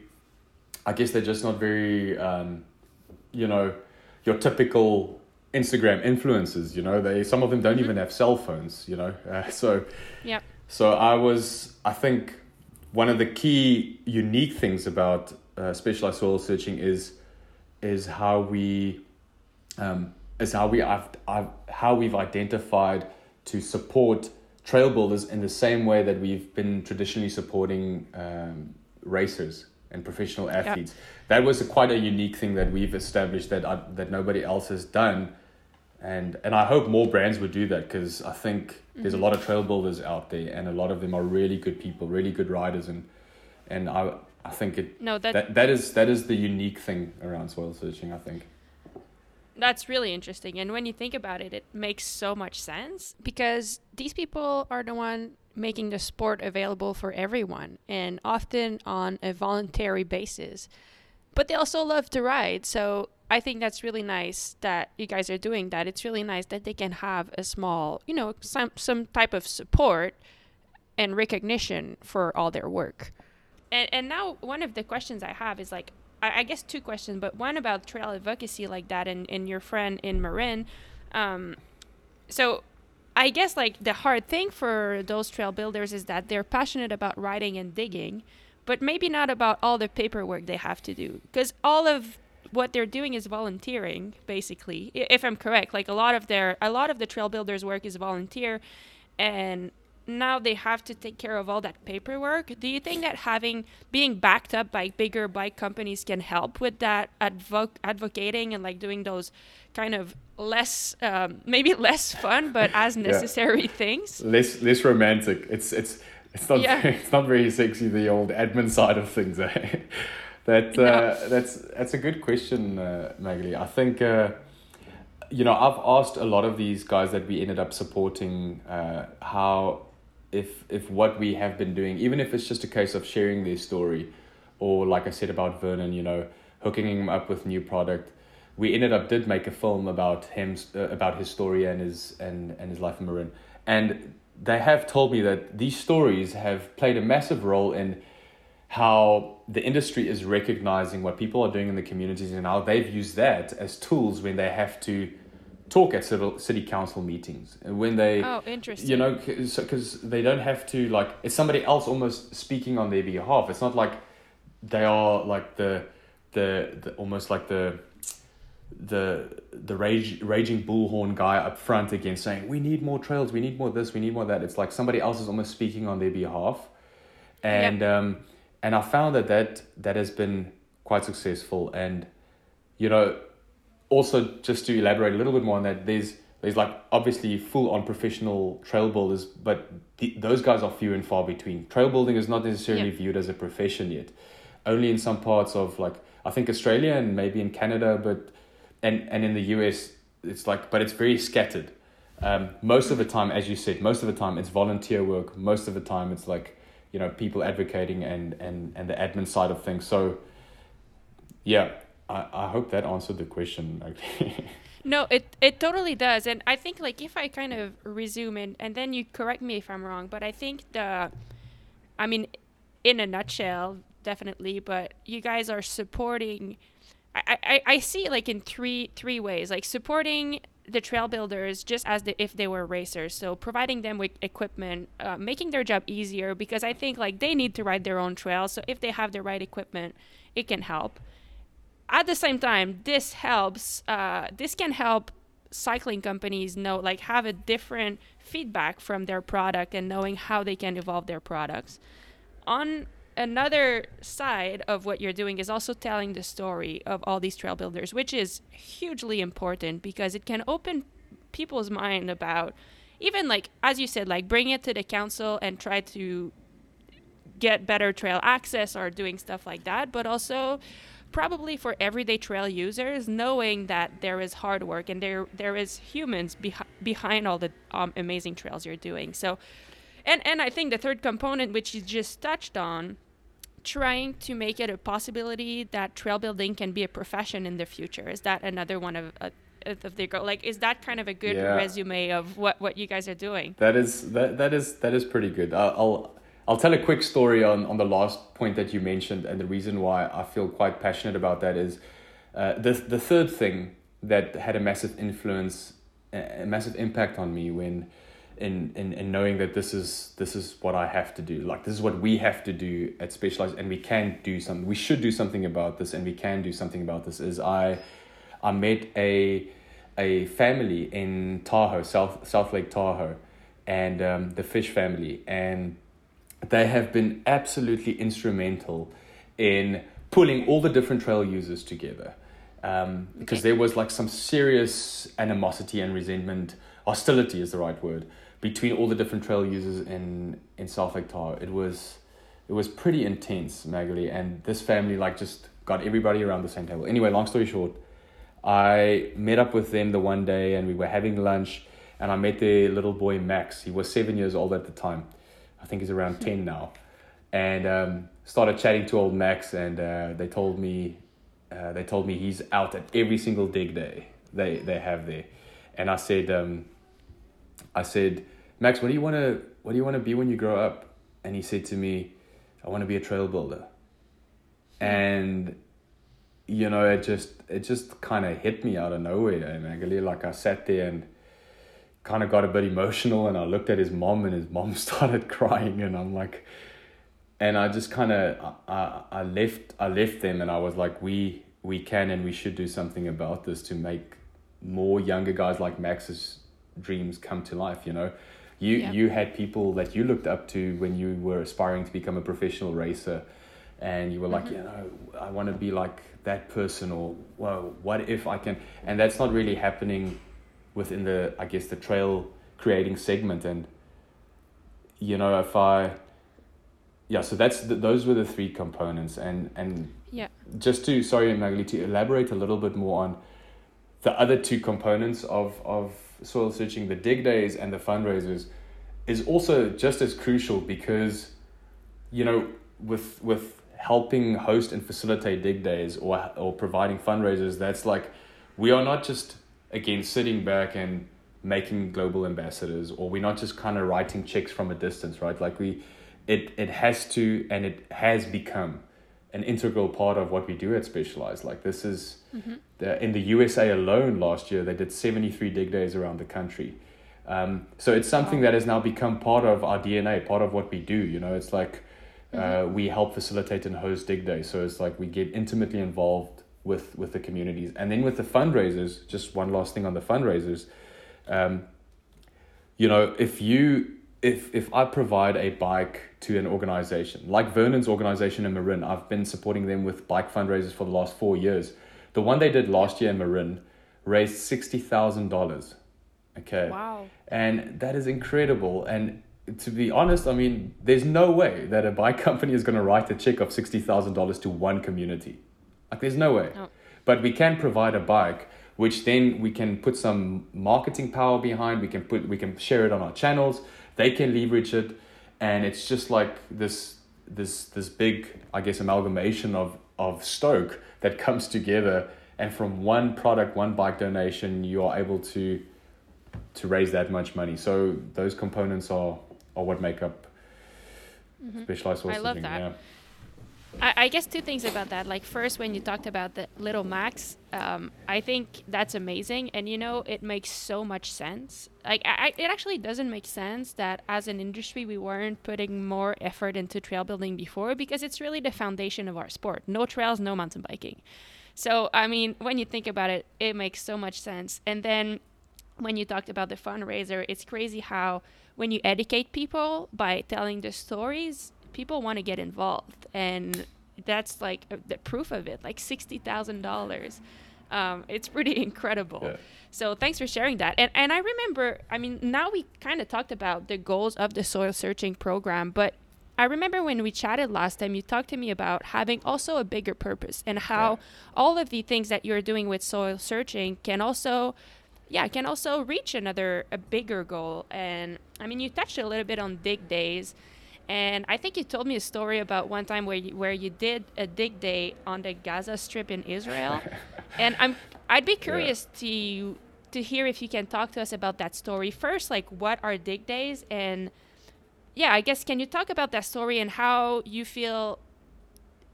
I guess they're just not very, um, you know, your typical Instagram influencers, you know, they some of them don't mm-hmm. even have cell phones, you know. Uh, so yeah. So I was I think one of the key unique things about uh, specialized soil searching is is how we um, is how we have, how we've identified to support trail builders in the same way that we've been traditionally supporting um, racers and professional athletes. That was a, quite a unique thing that we've established that uh, that nobody else has done and and I hope more brands would do that because I think mm-hmm. there's a Mm-hmm. lot of trail builders out there, and a lot of them are really good people, really good riders, and and I I think it No, that, that that is that is the unique thing around soil searching. I think. that's really interesting. And when you think about it, it makes so much sense because these people are the one making the sport available for everyone and often on a voluntary basis. But they also love to ride. So I think that's really nice that you guys are doing that. It's really nice that they can have a small, you know, some some type of support and recognition for all their work. And and now one of the questions I have is like I, I guess two questions, but one about trail advocacy like that and, and your friend in Marin. Um, so I guess like the hard thing for those trail builders is that they're passionate about riding and digging, but maybe not about all the paperwork they have to do because all of what they're doing is volunteering basically if i'm correct. Like a lot of their a lot of the trail builders work is volunteer and now they have to take care of all that paperwork. Do you think that having being backed up by bigger bike companies can help with that advo- advocating and like doing those kind of less um, maybe less fun but as necessary things? Less less romantic. It's it's it's not Yeah. very, it's not very sexy. The old admin side of things. Eh? that uh, that's that's a good question, uh, Magali. I think uh, you know I've asked a lot of these guys that we ended up supporting uh, how if if what we have been doing, even if it's just a case of sharing their story, or like I said about Vernon, you know, hooking him up with new product. We ended up did make a film about him uh, about his story and his and and his life in Marin, and they have told me that these stories have played a massive role in how the industry is recognizing what people are doing in the communities and how they've used that as tools when they have to talk at civil, city council meetings. And when they oh interesting. you know because they don't have to like it's somebody else almost speaking on their behalf. It's not like they are like the the, the almost like the the the rage, raging bullhorn guy up front again saying we need more trails. We need more this. We need more that. It's like somebody else is almost speaking on their behalf. And um and i found that that that has been quite successful. And you know also just to elaborate a little bit more on that there's there's like obviously full on professional trail builders but the, those guys are few and far between. Trail building is not necessarily Yeah. viewed as a profession yet. Only in some parts of like i think australia and maybe in canada but and and in the us it's like but it's very scattered. Um, most of the time as you said most of the time it's volunteer work. Most of the time it's like you know people advocating and and and the admin side of things. So yeah i i hope that answered the question No, it it totally does, and I think like if I kind of resume and and then you correct me if I'm wrong, but I think the, I mean, in a nutshell, definitely, but you guys are supporting. I, I, I see it like in three three ways, like supporting the trail builders just as the, if they were racers. So providing them with equipment, uh, making their job easier because I think like they need to ride their own trails. So if they have the right equipment, it can help at the same time this helps uh, this can help cycling companies know like have a different feedback from their product and knowing how they can evolve their products on another side of what you're doing is also telling the story of all these trail builders which is hugely important because it can open people's mind about even like as you said like bring it to the council and try to get better trail access or doing stuff like that. But also probably for everyday trail users knowing that there is hard work and there there is humans beh- behind all the um, amazing trails you're doing. So and and i think the third component which you just touched on trying to make it a possibility that trail building can be a profession in the future is that another one of uh, of their goal like is that kind of a good Yeah. resume of what what you guys are doing That is that that is that is pretty good. I'll I'll, I'll tell a quick story on on the last point that you mentioned, and the reason why I feel quite passionate about that is uh, the the third thing that had a massive influence, a massive impact on me when. In, in, in knowing that this is this is what I have to do. Like this is what we have to do at Specialized and we can do something we should do something about this and we can do something about this is I I met a a family in Tahoe, South South Lake Tahoe, and um, the Fish family, and they have been absolutely instrumental in pulling all the different trail users together. um, because there was like some serious animosity and resentment, hostility is the right word, between all the different trail users in in South Lake It was it was pretty intense, Magali, and this family like just got everybody around the same table. Anyway, long story short, I met up with them the one day and we were having lunch and I met their little boy Max. He was seven years old at the time. I think he's around ten now. And um, started chatting to old Max and uh, they told me uh, they told me he's out at every single dig day they, they have there. And I said um, I said, Max, what do you wanna what do you wanna be when you grow up? And he said to me, I wanna be a trail builder. And you know, it just it just kind of hit me out of nowhere. Eh, and actually, like I sat there and kind of got a bit emotional, and I looked at his mom, and his mom started crying, and I'm like, and I just kind of I I left I left them, and I was like, we we can and we should do something about this to make more younger guys like Max's dreams come to life. You know, you Yeah. you had people that you looked up to when you were aspiring to become a professional racer and you were like, Mhm. you know, I want to be like that person, or well, what if I can? And that's not really happening within the, I guess, the trail creating segment. And you know, if I, yeah, so that's the, those were the three components, and and Yeah. just to sorry, Magali, to elaborate a little bit more on the other two components of of soil searching, the dig days and the fundraisers, is also just as crucial because, you know, with with helping host and facilitate dig days or or providing fundraisers, that's like we are not just again sitting back and making global ambassadors or we're not just kind of writing checks from a distance, right? Like we it it has to and it has become an integral part of what we do at Specialized. Like this is Mm-hmm. the, in the USA alone last year, they did 73 dig days around the country. Um, so it's something Wow. that has now become part of our DNA, part of what we do. You know, it's like uh, we help facilitate and host dig days. So it's like we get intimately involved with with the communities, and then with the fundraisers. Just one last thing on the fundraisers. Um, you know, if you if if I provide a bike to an organization like Vernon's organization in Marin, I've been supporting them with bike fundraisers for the last four years. The one they did last year in Marin raised sixty thousand dollars. Okay. Wow. And that is incredible. And to be honest, I mean, there's no way that a bike company is going to write a check of $60,000 to one community. Like, there's no way. No. But we can provide a bike, which then we can put some marketing power behind. We can put, we can share it on our channels. They can leverage it, and it's just like this, this, this big, I guess, amalgamation of of Stoke that comes together. And from one product, one bike donation, you are able to to raise that much money. So those components are are what make up specialized source Mm-hmm. I love that. Yeah. I, I guess two things about that. Like first, when you talked about the little Max, um, I think that's amazing, and you know it makes so much sense. Like I, it actually doesn't make sense that as an industry we weren't putting more effort into trail building before because it's really the foundation of our sport. No trails, no mountain biking. So I mean, when you think about it, it makes so much sense. And then when you talked about the fundraiser, it's crazy how when you educate people by telling the stories, people want to get involved, and that's like uh, the proof of it. Like sixty thousand dollars, um, it's pretty incredible. Yeah. So thanks for sharing that. And and I remember, I mean, now we kind of talked about the goals of the soil searching program, but I remember when we chatted last time, you talked to me about having also a bigger purpose and how Yeah. all of the things that you're doing with soil searching can also yeah can also reach another a bigger goal and i mean you touched a little bit on dig days and i think you told me a story about one time where you, where you did a dig day on the gaza strip in israel and i'm i'd be curious to to hear if you can talk to us about that story first like what are dig days and yeah i guess can you talk about that story and how you feel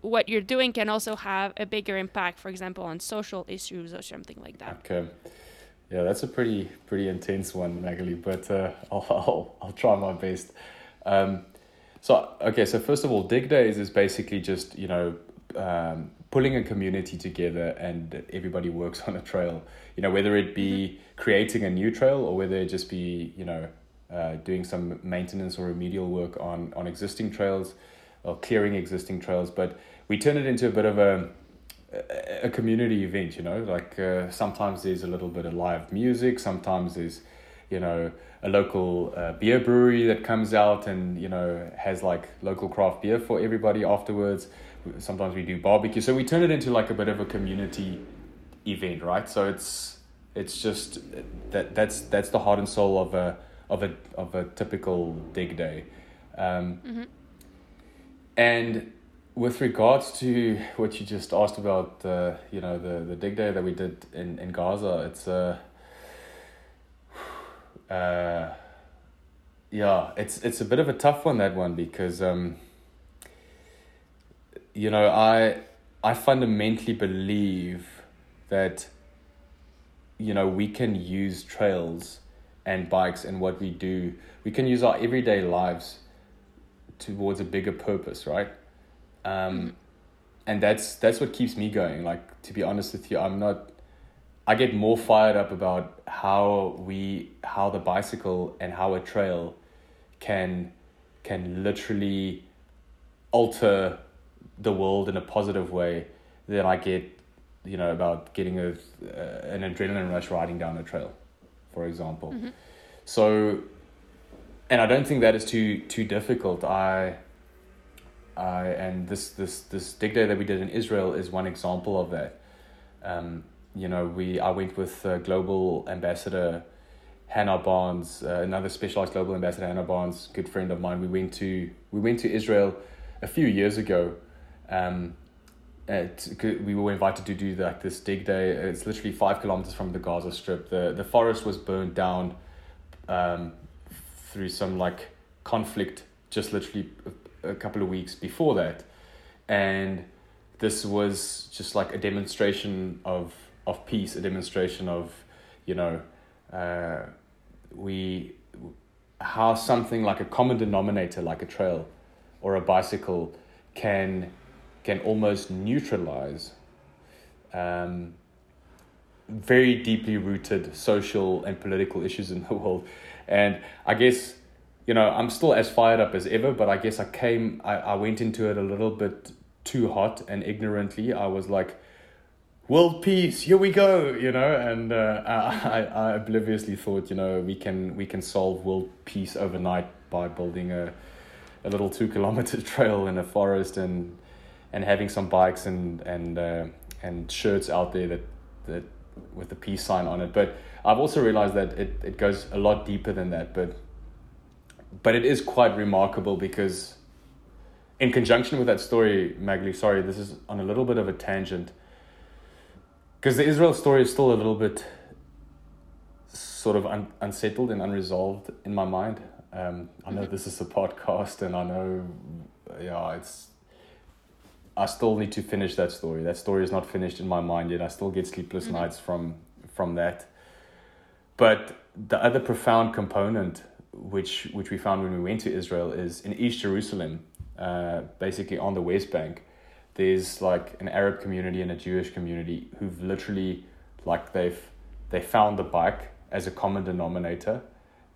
what you're doing can also have a bigger impact for example on social issues or something like that Okay. Yeah, that's a pretty pretty intense one, Magali, but uh, I'll, I'll I'll try my best. Um, so okay, so first of all, dig days is basically just you know um, pulling a community together and everybody works on a trail. You know whether it be creating a new trail or whether it just be you know uh, doing some maintenance or remedial work on on existing trails or clearing existing trails. But we turn it into a bit of a a, a community event. You know, like uh, sometimes there's a little bit of live music. Sometimes there's, you know, a local uh, beer brewery that comes out and you know has like local craft beer for everybody afterwards. Sometimes we do barbecue, so we turn it into like a bit of a community event, right? So it's it's just that that's that's the heart and soul of a of a of a typical dig day. Um, Mm-hmm. and with regards to what you just asked about, uh, you know, the, the dig day that we did in, in Gaza, it's uh, uh, yeah, it's it's a bit of a tough one that one because um, you know I I fundamentally believe that you know we can use trails and bikes and what we do. We can use our everyday lives towards a bigger purpose right? Um, and that's that's what keeps me going. Like to be honest with you i'm not i get more fired up about how we how the bicycle and how a trail can can literally alter the world in a positive way than i get you know about getting a uh, an adrenaline rush riding down a trail for example Mm-hmm. so and i don't think that is too too difficult i I and this this this dig day that we did in Israel is one example of that. Um, you know, we I went with uh, global ambassador Hannah Barnes, uh, another specialized global ambassador Hannah Barnes, good friend of mine. We went to we went to Israel a few years ago. Um, at, we were invited to do like this dig day. It's literally five kilometers from the Gaza Strip. the The forest was burned down um, through some like conflict, just literally a couple of weeks before that and this was just like a demonstration of of peace a demonstration of you know uh, we how something like a common denominator like a trail or a bicycle can can almost neutralize um, very deeply rooted social and political issues in the world and i guess you know, I'm still as fired up as ever, but I guess I came, I, I went into it a little bit too hot and ignorantly. I was like, world peace, here we go, you know, and uh, I, I obliviously thought, you know, we can we can solve world peace overnight by building a, a little two kilometer trail in a forest and and having some bikes and and uh, and shirts out there that that with the peace sign on it. But I've also realized that it, it goes a lot deeper than that. But but it is quite remarkable because in conjunction with that story Magali sorry this is on a little bit of a tangent because the israel story is still a little bit sort of un- unsettled and unresolved in my mind um, i know this is a podcast and i know yeah it's i still need to finish that story that story is not finished in my mind yet i still get sleepless Mhm. nights from from that but the other profound component which which we found when we went to Israel is in East Jerusalem, uh, basically on the West Bank. There's like an Arab community and a Jewish community who've literally like they've they found the bike as a common denominator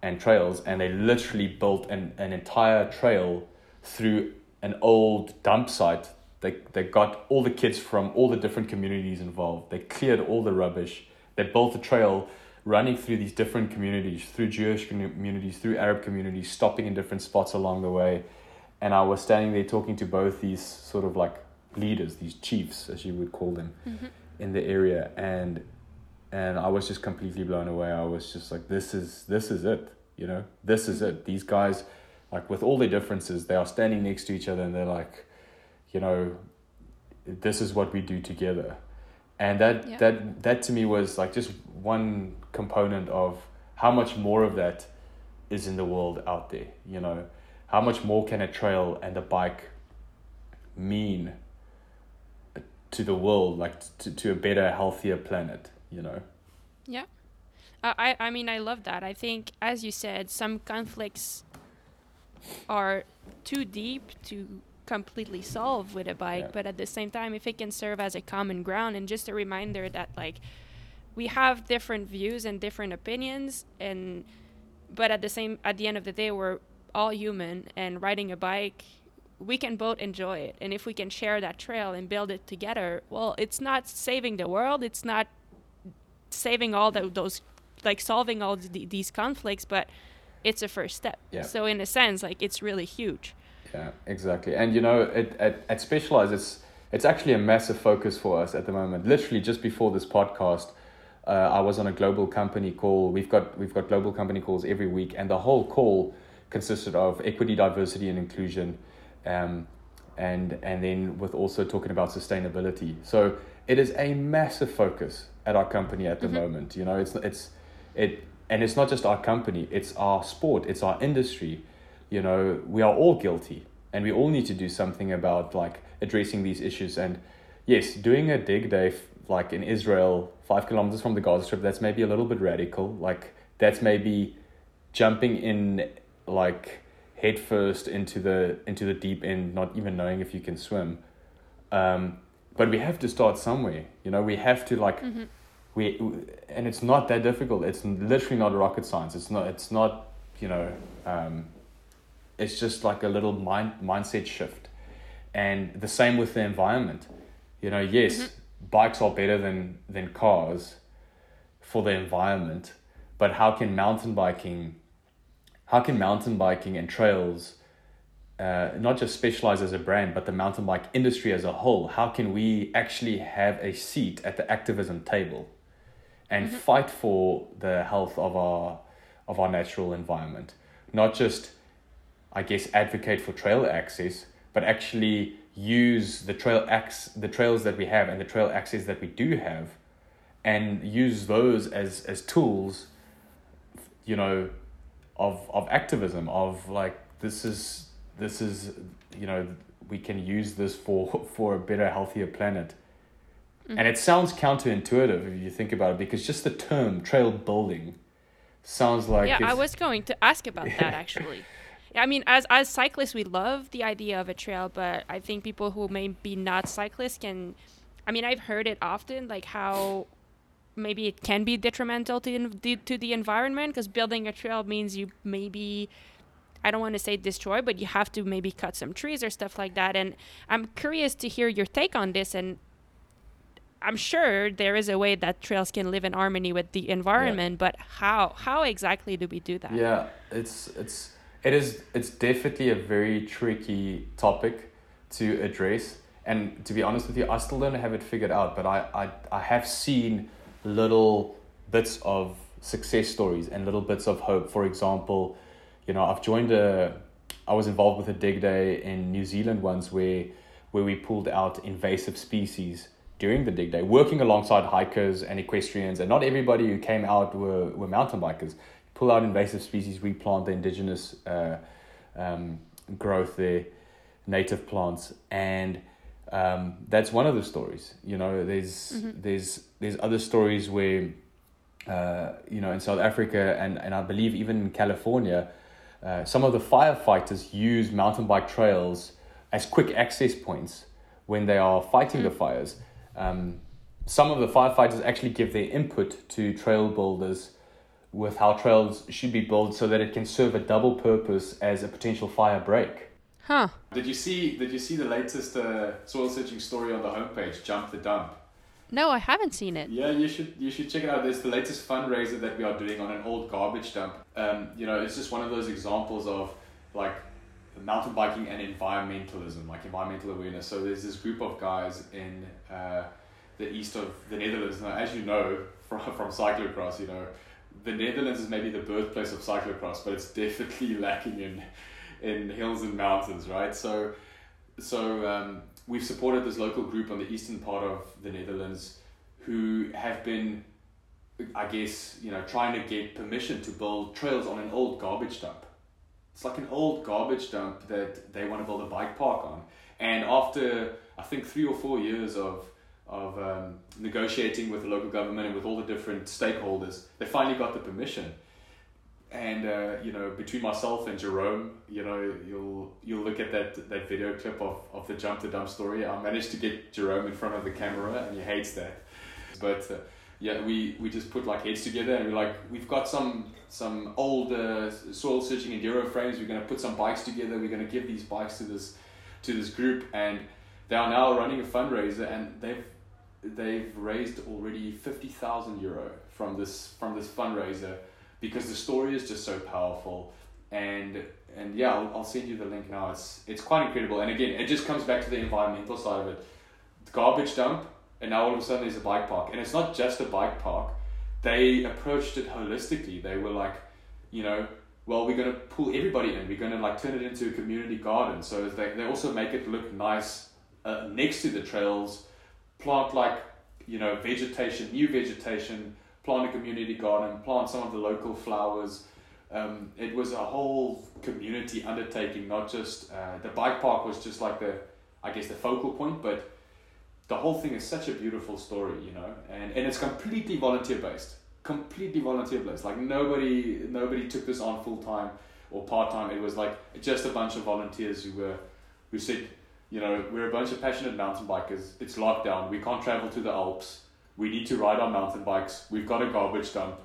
and trails and they literally built an, an entire trail through an old dump site. They they got all the kids from all the different communities involved. They cleared all the rubbish. They built a trail running through these different communities, through Jewish communities, through Arab communities, stopping in different spots along the way. And I was standing there talking to both these sort of like leaders, these chiefs, as you would call them, Mm-hmm. in the area. And and I was just completely blown away. I was just like, this is this is it, you know, this is it. These guys, like with all their differences, they are standing next to each other and they're like, you know, this is what we do together and that Yeah. that that to me was like just one component of how much more of that is in the world out there you know how much more can a trail and a bike mean to the world like to, to a better healthier planet you know Yeah. I I mean, I love that. I think, as you said, some conflicts are too deep to completely solve with a bike, Yeah. but at the same time, if it can serve as a common ground and just a reminder that, like, we have different views and different opinions, and but at the same at the end of the day, we're all human, and riding a bike we can both enjoy it. And if we can share that trail and build it together, well, it's not saving the world. It's not saving all the, those, like solving all the, these conflicts, but it's a first step. Yeah. So in a sense, like it's really huge. Yeah, exactly. And you know, it, at, at Specialized, it's, it's actually a massive focus for us at the moment. Literally just before this podcast, uh, I was on a global company call. We've got, we've got global company calls every week and the whole call consisted of equity, diversity, and inclusion, um, and and then with also talking about sustainability. So it is a massive focus at our company at the mm-hmm. moment. You know, it's it's it, and it's not just our company; it's our sport, it's our industry. You know, we are all guilty, and we all need to do something about like addressing these issues. And yes, doing a dig day like in Israel, five kilometers from the Gaza Strip, that's maybe a little bit radical. Like that's maybe jumping in like head first into the into the deep end, not even knowing if you can swim. Um, but we have to start somewhere. You know, we have to like mm-hmm. we, and it's not that difficult. It's literally not rocket science. It's not. It's not. You know, um, it's just like a little mind mindset shift, and the same with the environment. You know, yes, mm-hmm. bikes are better than than cars for the environment, but how can mountain biking how can mountain biking and trails uh, not just specialize as a brand, but the mountain bike industry as a whole, how can we actually have a seat at the activism table and mm-hmm. fight for the health of our of our natural environment? Not just, I guess, advocate for trail access, but actually use the trail ac- the trails that we have and the trail access that we do have, and use those as as tools, you know, of of activism of like this is this is you know we can use this for for a better healthier planet mm-hmm. and it sounds counterintuitive if you think about it because just the term trail building sounds like yeah i was going to ask about that actually I mean, as as cyclists, we love the idea of a trail, but I think people who may be not cyclists can. I mean, I've heard it often, like how maybe it can be detrimental to the, to the environment because building a trail means you maybe I don't want to say destroy, but you have to maybe cut some trees or stuff like that. And I'm curious to hear your take on this. And I'm sure there is a way that trails can live in harmony with the environment, yeah. but how how exactly do we do that? Yeah, it's it's it is it's definitely a very tricky topic to address. And to be honest with you, I still don't have it figured out, but I I, I have seen little bits of success stories and little bits of hope. For example, you know, I've joined a, I was involved with a dig day in New Zealand once where, where we pulled out invasive species during the dig day, working alongside hikers and equestrians. And not everybody who came out were, were mountain bikers. Pull out invasive species, replant the indigenous uh, um, growth there, native plants, and um, that's one of the stories. You know, there's mm-hmm. there's there's other stories where, uh, you know, in South Africa and and I believe even in California, uh, some of the firefighters use mountain bike trails as quick access points when they are fighting mm-hmm. the fires. Um, some of the firefighters actually give their input to trail builders with how trails should be built so that it can serve a double purpose as a potential fire break. Huh. Did you see? Did you see the latest uh, soil searching story on the homepage? Jump the dump. No, I haven't seen it. Yeah, you should you should check it out. There's the latest fundraiser that we are doing on an old garbage dump. Um, you know, it's just one of those examples of like mountain biking and environmentalism, like environmental awareness. So there's this group of guys in uh, the east of the Netherlands. Now, as you know from from cyclocross, you know the Netherlands is maybe the birthplace of cyclocross, but it's definitely lacking in in hills and mountains, right? So, so um, we've supported this local group on the eastern part of the Netherlands who have been, I guess, you know, trying to get permission to build trails on an old garbage dump. It's like an old garbage dump that they want to build a bike park on. And after, I think, three or four years of of um, negotiating with the local government and with all the different stakeholders, they finally got the permission and uh, you know between myself and Jerome, you know you'll you'll look at that that video clip of, of the jump to dump story. I managed to get Jerome in front of the camera, and he hates that. But uh, yeah, we we just put like heads together, and we're like we've got some some old uh, soil searching enduro frames. We're gonna put some bikes together. We're gonna give these bikes to this to this group, and they are now running a fundraiser, and they've they've raised already fifty thousand euro from this from this fundraiser because the story is just so powerful. And and yeah I'll, I'll send you the link now. It's it's quite incredible. And again it just comes back to the environmental side of it. Garbage dump and now all of a sudden there's a bike park. And it's not just a bike park. They approached it holistically. They were like you know well we're going to pull everybody in. We're going to like turn it into a community garden. So they, they also make it look nice uh, next to the trails. Plant like you know vegetation new vegetation plant a community garden plant some of the local flowers um, it was a whole community undertaking not just uh, the bike park was just like the i guess the focal point but the whole thing is such a beautiful story you know and, and it's completely volunteer based completely volunteer based like nobody nobody took this on full time or part time it was like just a bunch of volunteers who were who said you know, we're a bunch of passionate mountain bikers. It's lockdown. We can't travel to the Alps. We need to ride our mountain bikes. We've got a garbage dump.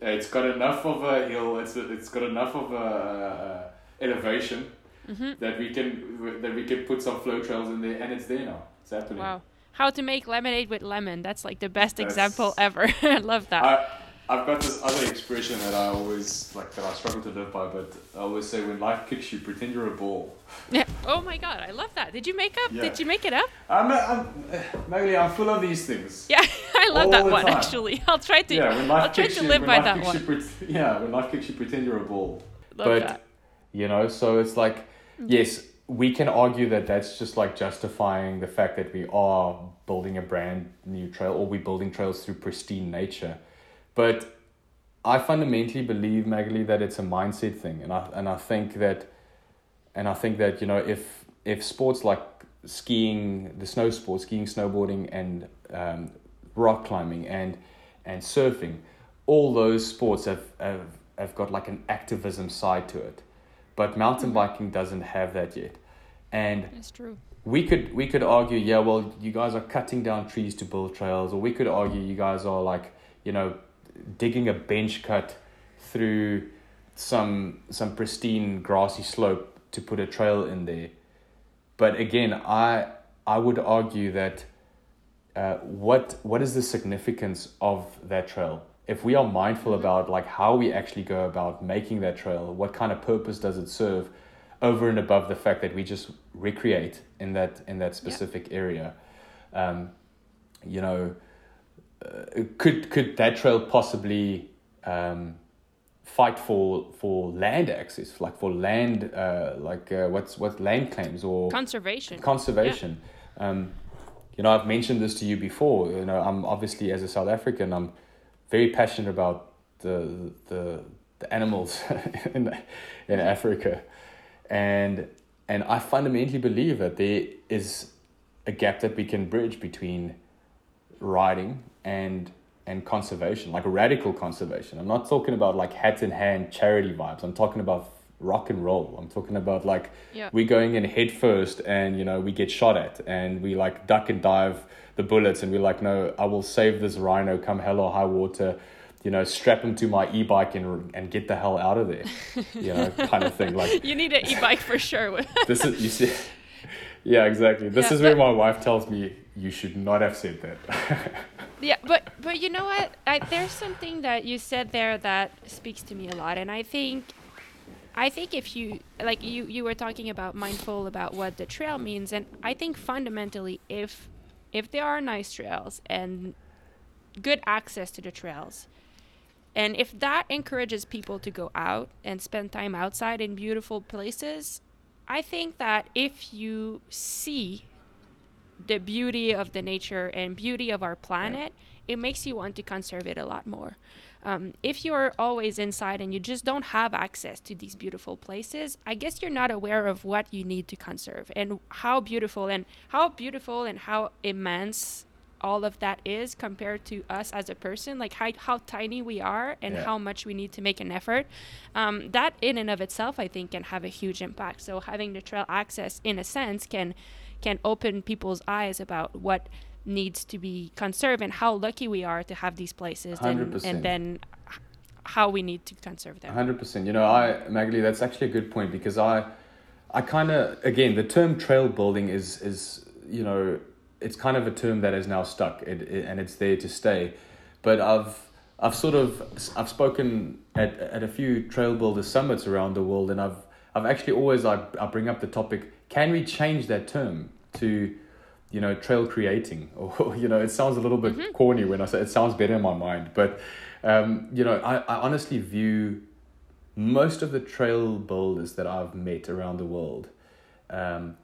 It's got enough of a hill. It's it's got enough of a, a elevation mm-hmm. that we can that we can put some flow trails in there, and it's there now. It's happening. Wow. How to make lemonade with lemon? That's like the best That's, example ever. I love that. I, I've got this other expression that I always like that I struggle to live by, but I always say when life kicks you, pretend you're a ball. Yeah. Oh my god, I love that. Did you make up? Yeah. Did you make it up? I'm, I'm, Maggie, I'm full of these things. Yeah, I love that one time. actually. I'll try to. Yeah, when life I'll try to you, live by that one. Pre- yeah, when life kicks you, pretend you're a ball. Love but that. you know, so it's like, mm-hmm. yes, we can argue that that's just like justifying the fact that we are building a brand new trail or we're building trails through pristine nature, but I fundamentally believe, Magali, that it's a mindset thing, and I and I think that, and I think that you know if if sports like skiing, the snow sports, skiing, snowboarding, and um, rock climbing and and surfing, all those sports have, have have got like an activism side to it, but mountain mm-hmm. biking doesn't have that yet, and it's true. We could we could argue, yeah, well, you guys are cutting down trees to build trails, or we could argue you guys are like you know digging a bench cut through some some pristine grassy slope to put a trail in there. But again, I I would argue that uh, what what is the significance of that trail? If we are mindful mm-hmm. about like how we actually go about making that trail, what kind of purpose does it serve, over and above the fact that we just recreate in that in that specific yeah. area, um, you know, uh, could could that trail possibly um, fight for for land access, like for land, uh, like uh, what's what land claims or conservation? Conservation. Yeah. Um, you know, I've mentioned this to you before. You know, I'm obviously as a South African, I'm very passionate about the the the animals in in Africa, and and I fundamentally believe that there is a gap that we can bridge between riding and and conservation, like radical conservation. I'm not talking about like hat in hand charity vibes. I'm talking about rock and roll. I'm talking about like yeah. we're going in head first and you know we get shot at and we like duck and dive the bullets and we're like no I will save this rhino come hell or high water you know strap him to my e-bike and and get the hell out of there you know kind of thing like you need an e-bike for sure this is you see yeah exactly this yeah, is where my wife tells me you should not have said that yeah, but but you know what? I, there's something that you said there that speaks to me a lot, and I think, I think if you like you you were talking about mindful about what the trail means, and I think fundamentally if if there are nice trails and good access to the trails, and if that encourages people to go out and spend time outside in beautiful places, I think that if you see the beauty of the nature and beauty of our planet, yeah. it makes you want to conserve it a lot more. Um, if you're always inside and you just don't have access to these beautiful places, I guess you're not aware of what you need to conserve and how beautiful and how beautiful and how immense all of that is compared to us as a person, like how, how tiny we are and yeah. how much we need to make an effort. Um, that in and of itself, I think, can have a huge impact. So having the trail access, in a sense, can can open people's eyes about what needs to be conserved and how lucky we are to have these places and, and then how we need to conserve them. 100% you know i magali that's actually a good point because i I kind of again the term trail building is is you know it's kind of a term that is now stuck. It, it, and it's there to stay, but I've I've sort of I've spoken at, at a few trail builder summits around the world and I've I've actually always I, I bring up the topic can we change that term to you know trail creating or you know it sounds a little bit mm-hmm. corny when I say it sounds better in my mind but um, you know I, I honestly view most of the trail builders that I've met around the world, um,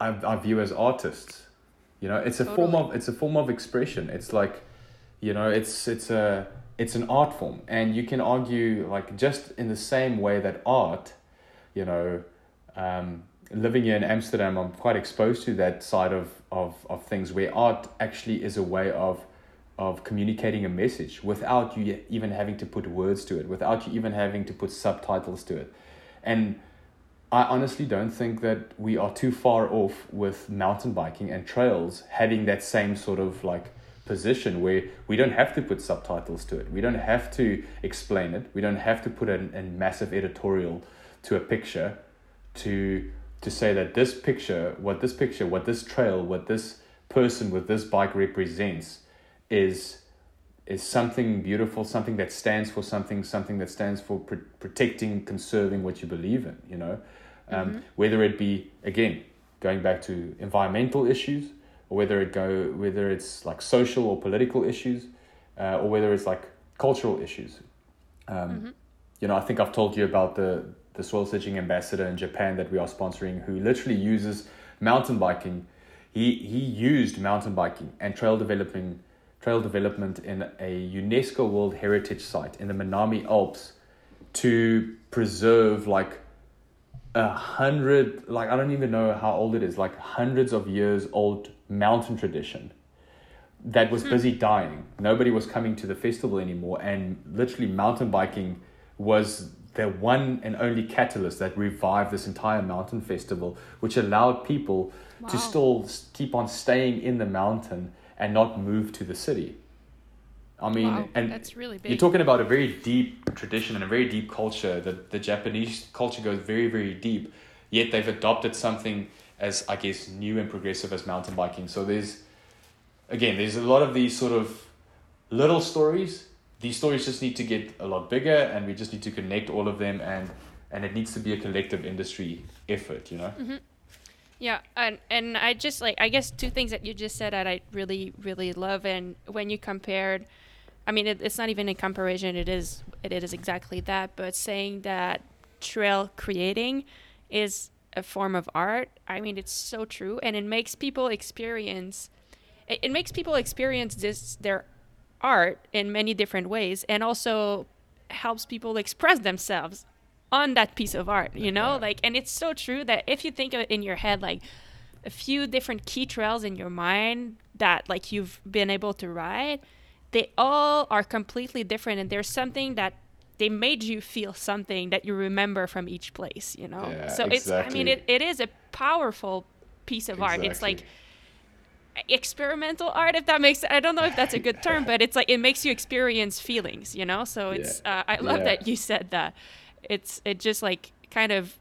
I, I view as artists. You know, it's a totally. form of it's a form of expression. It's like, you know, it's it's a it's an art form, and you can argue like just in the same way that art, you know, um, living here in Amsterdam, I'm quite exposed to that side of of of things where art actually is a way of of communicating a message without you even having to put words to it, without you even having to put subtitles to it. And I honestly don't think that we are too far off with mountain biking and trails having that same sort of like position where we don't have to put subtitles to it. We don't have to explain it. We don't have to put a, a massive editorial to a picture to to say that this picture, what this picture, what this trail, what this person with this bike represents is is something beautiful, something that stands for something, something that stands for pr- protecting, conserving what you believe in. You know, um, mm-hmm. whether it be again going back to environmental issues, or whether it go whether it's like social or political issues, uh, or whether it's like cultural issues. Um, mm-hmm. You know, I think I've told you about the the soil searching ambassador in Japan that we are sponsoring, who literally uses mountain biking. He he used mountain biking and trail developing trail development in a UNESCO World Heritage Site in the Minami Alps to preserve like a hundred, like I don't even know how old it is, like hundreds of years old mountain tradition that was hmm. busy dying. Nobody was coming to the festival anymore, and literally mountain biking was the one and only catalyst that revived this entire mountain festival, which allowed people wow. to still keep on staying in the mountain and not move to the city. I mean, wow, and that's really big. You're talking about a very deep tradition and a very deep culture. That the Japanese culture goes very, very deep. Yet they've adopted something as I guess new and progressive as mountain biking. So there's, again, there's a lot of these sort of little stories. These stories just need to get a lot bigger, and we just need to connect all of them, and and it needs to be a collective industry effort. You know. Mm-hmm. Yeah, and and I just like I guess two things that you just said that I really really love, and when you compared, I mean it, it's not even a comparison. It is it is exactly that. But saying that trail creating is a form of art, I mean it's so true, and it makes people experience. It, it makes people experience this their art in many different ways, and also helps people express themselves on that piece of art, you know? Yeah. Like and it's so true that if you think of it in your head like a few different key trails in your mind that like you've been able to ride, they all are completely different and there's something that they made you feel something that you remember from each place, you know? Yeah, so exactly. it's I mean it, it is a powerful piece of exactly. art. It's like experimental art if that makes i don't know if that's a good term but it's like it makes you experience feelings you know so it's yeah. uh, i love yeah. that you said that it's it just like kind of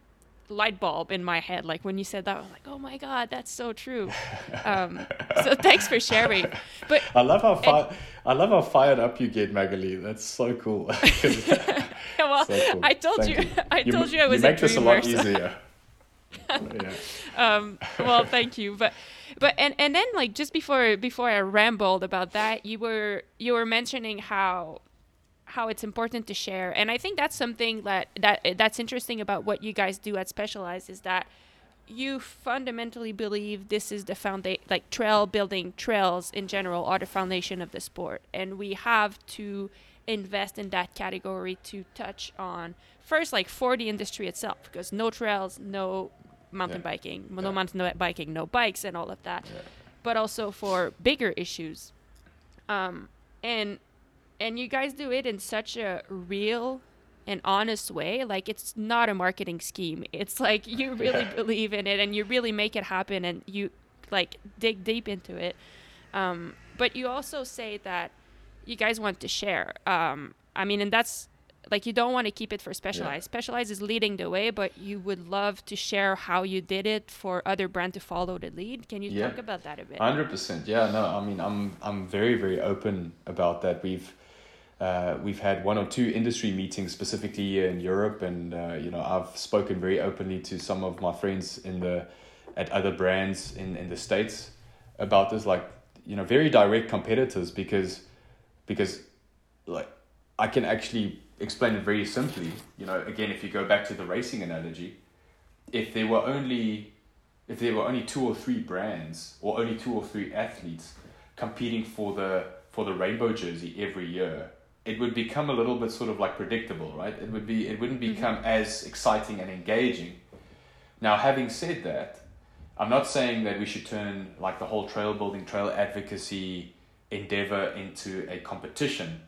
light bulb in my head. Like when you said that, I was like, oh my god, that's so true. Um, so thanks for sharing. But I love how fi- I love how fired up you get, Magali. That's so cool. well, so cool. I told Thank you, you, I told you, you I was you make a this a lot easier. yeah. um, well, thank you, but but and and then like just before before I rambled about that, you were you were mentioning how how it's important to share. And i think that's something that that that's interesting about what you guys do at specialized is that you fundamentally believe this is the foundation like trail building trails in general are the foundation of the sport. And we have to invest in that category to touch on first like for the industry itself because no trails no mountain yeah. biking. No yeah. mountain biking no bikes and all of that. Yeah. but also for bigger issues. Um, and and you guys do it in such a real and honest way. Like it's not a marketing scheme. It's like you really believe in it and you really make it happen and you like dig deep into it. Um, but you also say that you guys want to share. Um, i mean and that's like you don't want to keep it for specialized Yeah. specialized is leading the way but you would love to share how you did it for other brand to follow the lead can you Yeah. talk about that a bit Hundred percent. Yeah. No. I mean, I'm I'm very very open about that. We've uh, we've had one or two industry meetings specifically here in Europe, and uh, you know I've spoken very openly to some of my friends in the at other brands in in the states about this, like you know very direct competitors because because like I can actually explain it very simply. You know, again, if you go back to the racing analogy, if there were only if there were only two or three brands or only two or three athletes competing for the for the rainbow jersey every year, it would become a little bit sort of like predictable, right? It would be it wouldn't mm-hmm. become as exciting and engaging. Now, having said that, I'm not saying that we should turn like the whole trail building, trail advocacy endeavor into a competition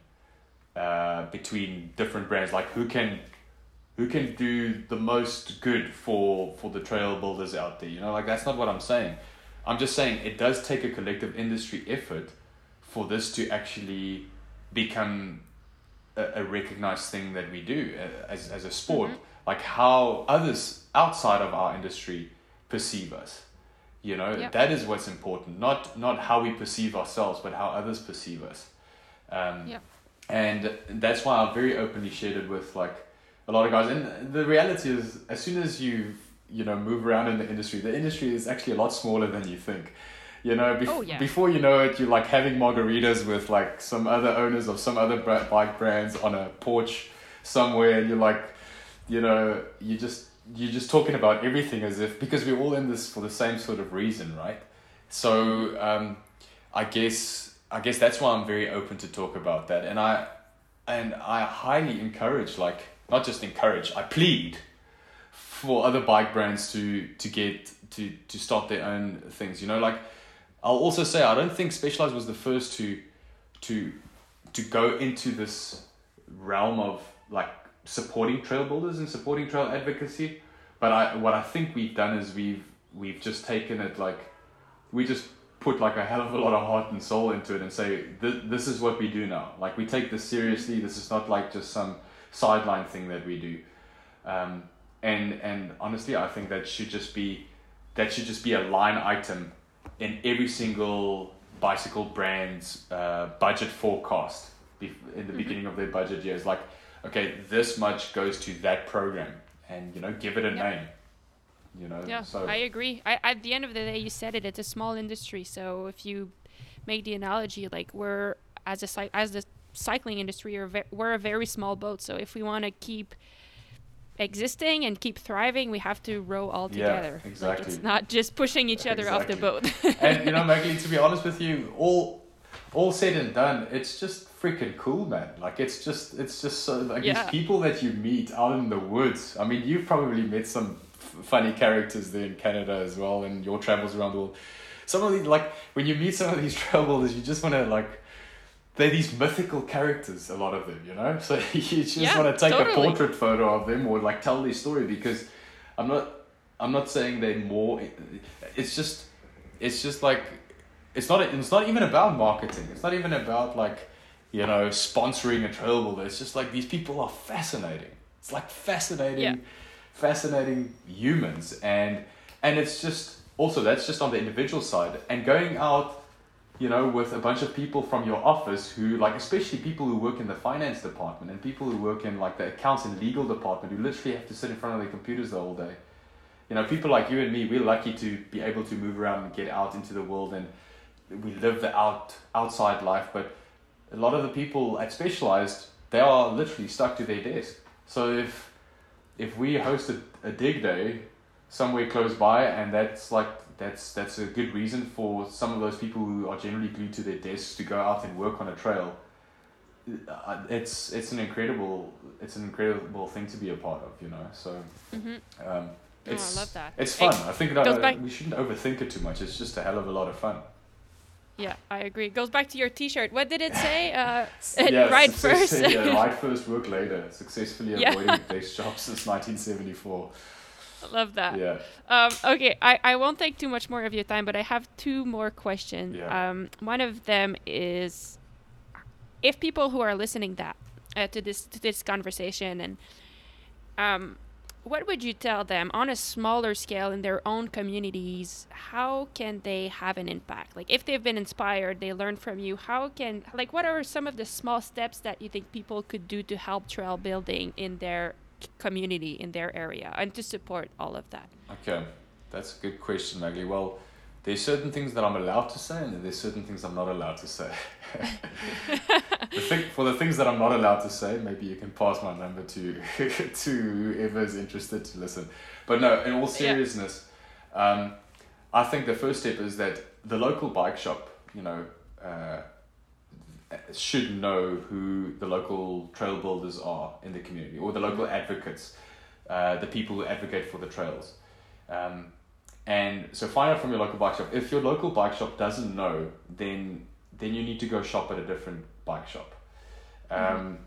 uh, between different brands, like who can who can do the most good for for the trail builders out there. You know, like that's not what I'm saying. I'm just saying it does take a collective industry effort for this to actually become a, a recognized thing that we do uh, as as a sport. Like how others outside of our industry perceive us. You know, Yep. that is what's important. Not not how we perceive ourselves, but how others perceive us. Um, Yep. And that's why I've very openly shared it with like a lot of guys. And the reality is, as soon as you you know move around in the industry, the industry is actually a lot smaller than you think. You know, bef- Oh, yeah. before you know it, you're like having margaritas with like some other owners of some other bike brands on a porch somewhere, and you're like, you know, you just you're just talking about everything as if because we're all in this for the same sort of reason, right? So um, I guess I guess that's why I'm very open to talk about that, and I and I highly encourage, like not just encourage, I plead for other bike brands to to get to to start their own things. You know, like I'll also say I don't think Specialized was the first to to to go into this realm of like supporting trail builders and supporting trail advocacy. But I what I think we've done is we've we've just taken it like we just put like a hell of a lot of heart and soul into it and say this, this is what we do now. Like we take this seriously. This is not like just some sideline thing that we do. Um, and and honestly i think that should just be that should just be a line item in every single bicycle brand's uh, budget forecast in the beginning of their budget years. Like okay this much goes to that program and you know give it a Yep. name you know Yeah, so I agree. I, at the end of the day, you said it. It's a small industry, so if you make the analogy, like we're as a as the cycling industry, we're, ve- we're a very small boat. So if we want to keep existing and keep thriving, we have to row all Yeah, together. Like exactly. it's not just pushing each other off the boat. and you know, Maggie, to be honest with you, all all said and done, it's just freaking cool, man. Like it's just it's just so like Yeah. these people that you meet out in the woods. I mean, you've probably met some funny characters there in Canada as well, and your travels around the world. Some of these, like when you meet some of these travelers, you just want to like. They're these mythical characters, a lot of them, you know. So you just Yeah, want to take totally. a portrait photo of them or like tell their story because I'm not I'm not saying they're more. It's just, it's just like, it's not. It's not even about marketing. It's not even about like, you know, sponsoring a builder. It's just like these people are fascinating. It's like fascinating, Yeah. Fascinating humans, and and it's just also that's just on the individual side and going out, you know, with a bunch of people from your office who like, especially people who work in the finance department and people who work in like the accounts and legal department who literally have to sit in front of their computers the whole day you know, people like you and me, we're lucky to be able to move around and get out into the world and we live the out outside life. But a lot of the people at Specialized, they are literally stuck to their desk. So if if we host a, a dig day somewhere close by, and that's like that's that's a good reason for some of those people who are generally glued to their desks to go out and work on a trail. uh, It's it's an incredible it's an incredible thing to be a part of, you know. So hmm um, Oh, I it's, love that. It's It fun. I think that uh, we shouldn't overthink it too much. It's just a hell of a lot of fun. Yeah, I agree. It goes back to your T-shirt. What did it say? Uh, Yeah, right first. yeah, right first, work later. Successfully Yeah. avoiding desk jobs since 1974. Love that. Yeah. Um, okay, I, I won't take too much more of your time, but I have two more questions. Yeah. Um, one of them is if people who are listening that uh, to this to this conversation and um, what would you tell them on a smaller scale in their own communities how can they have an impact? Like if they've been inspired they learn from you how can like what are some of the small steps that you think people could do to help trail building in their community in their area and to support all of that? Okay that's a good question maggie. Well there's certain things that I'm allowed to say and there's certain things I'm not allowed to say. the thing, for the things that I'm not allowed to say, maybe you can pass my number to to whoever is interested to listen. But no, in all seriousness, yeah. um, I think the first step is that the local bike shop, you know, uh, should know who the local trail builders are in the community or the local advocates, uh, the people who advocate for the trails. Um, and so find out from your local bike shop. If your local bike shop doesn't know, then then you need to go shop at a different bike shop. Mm-hmm. Um,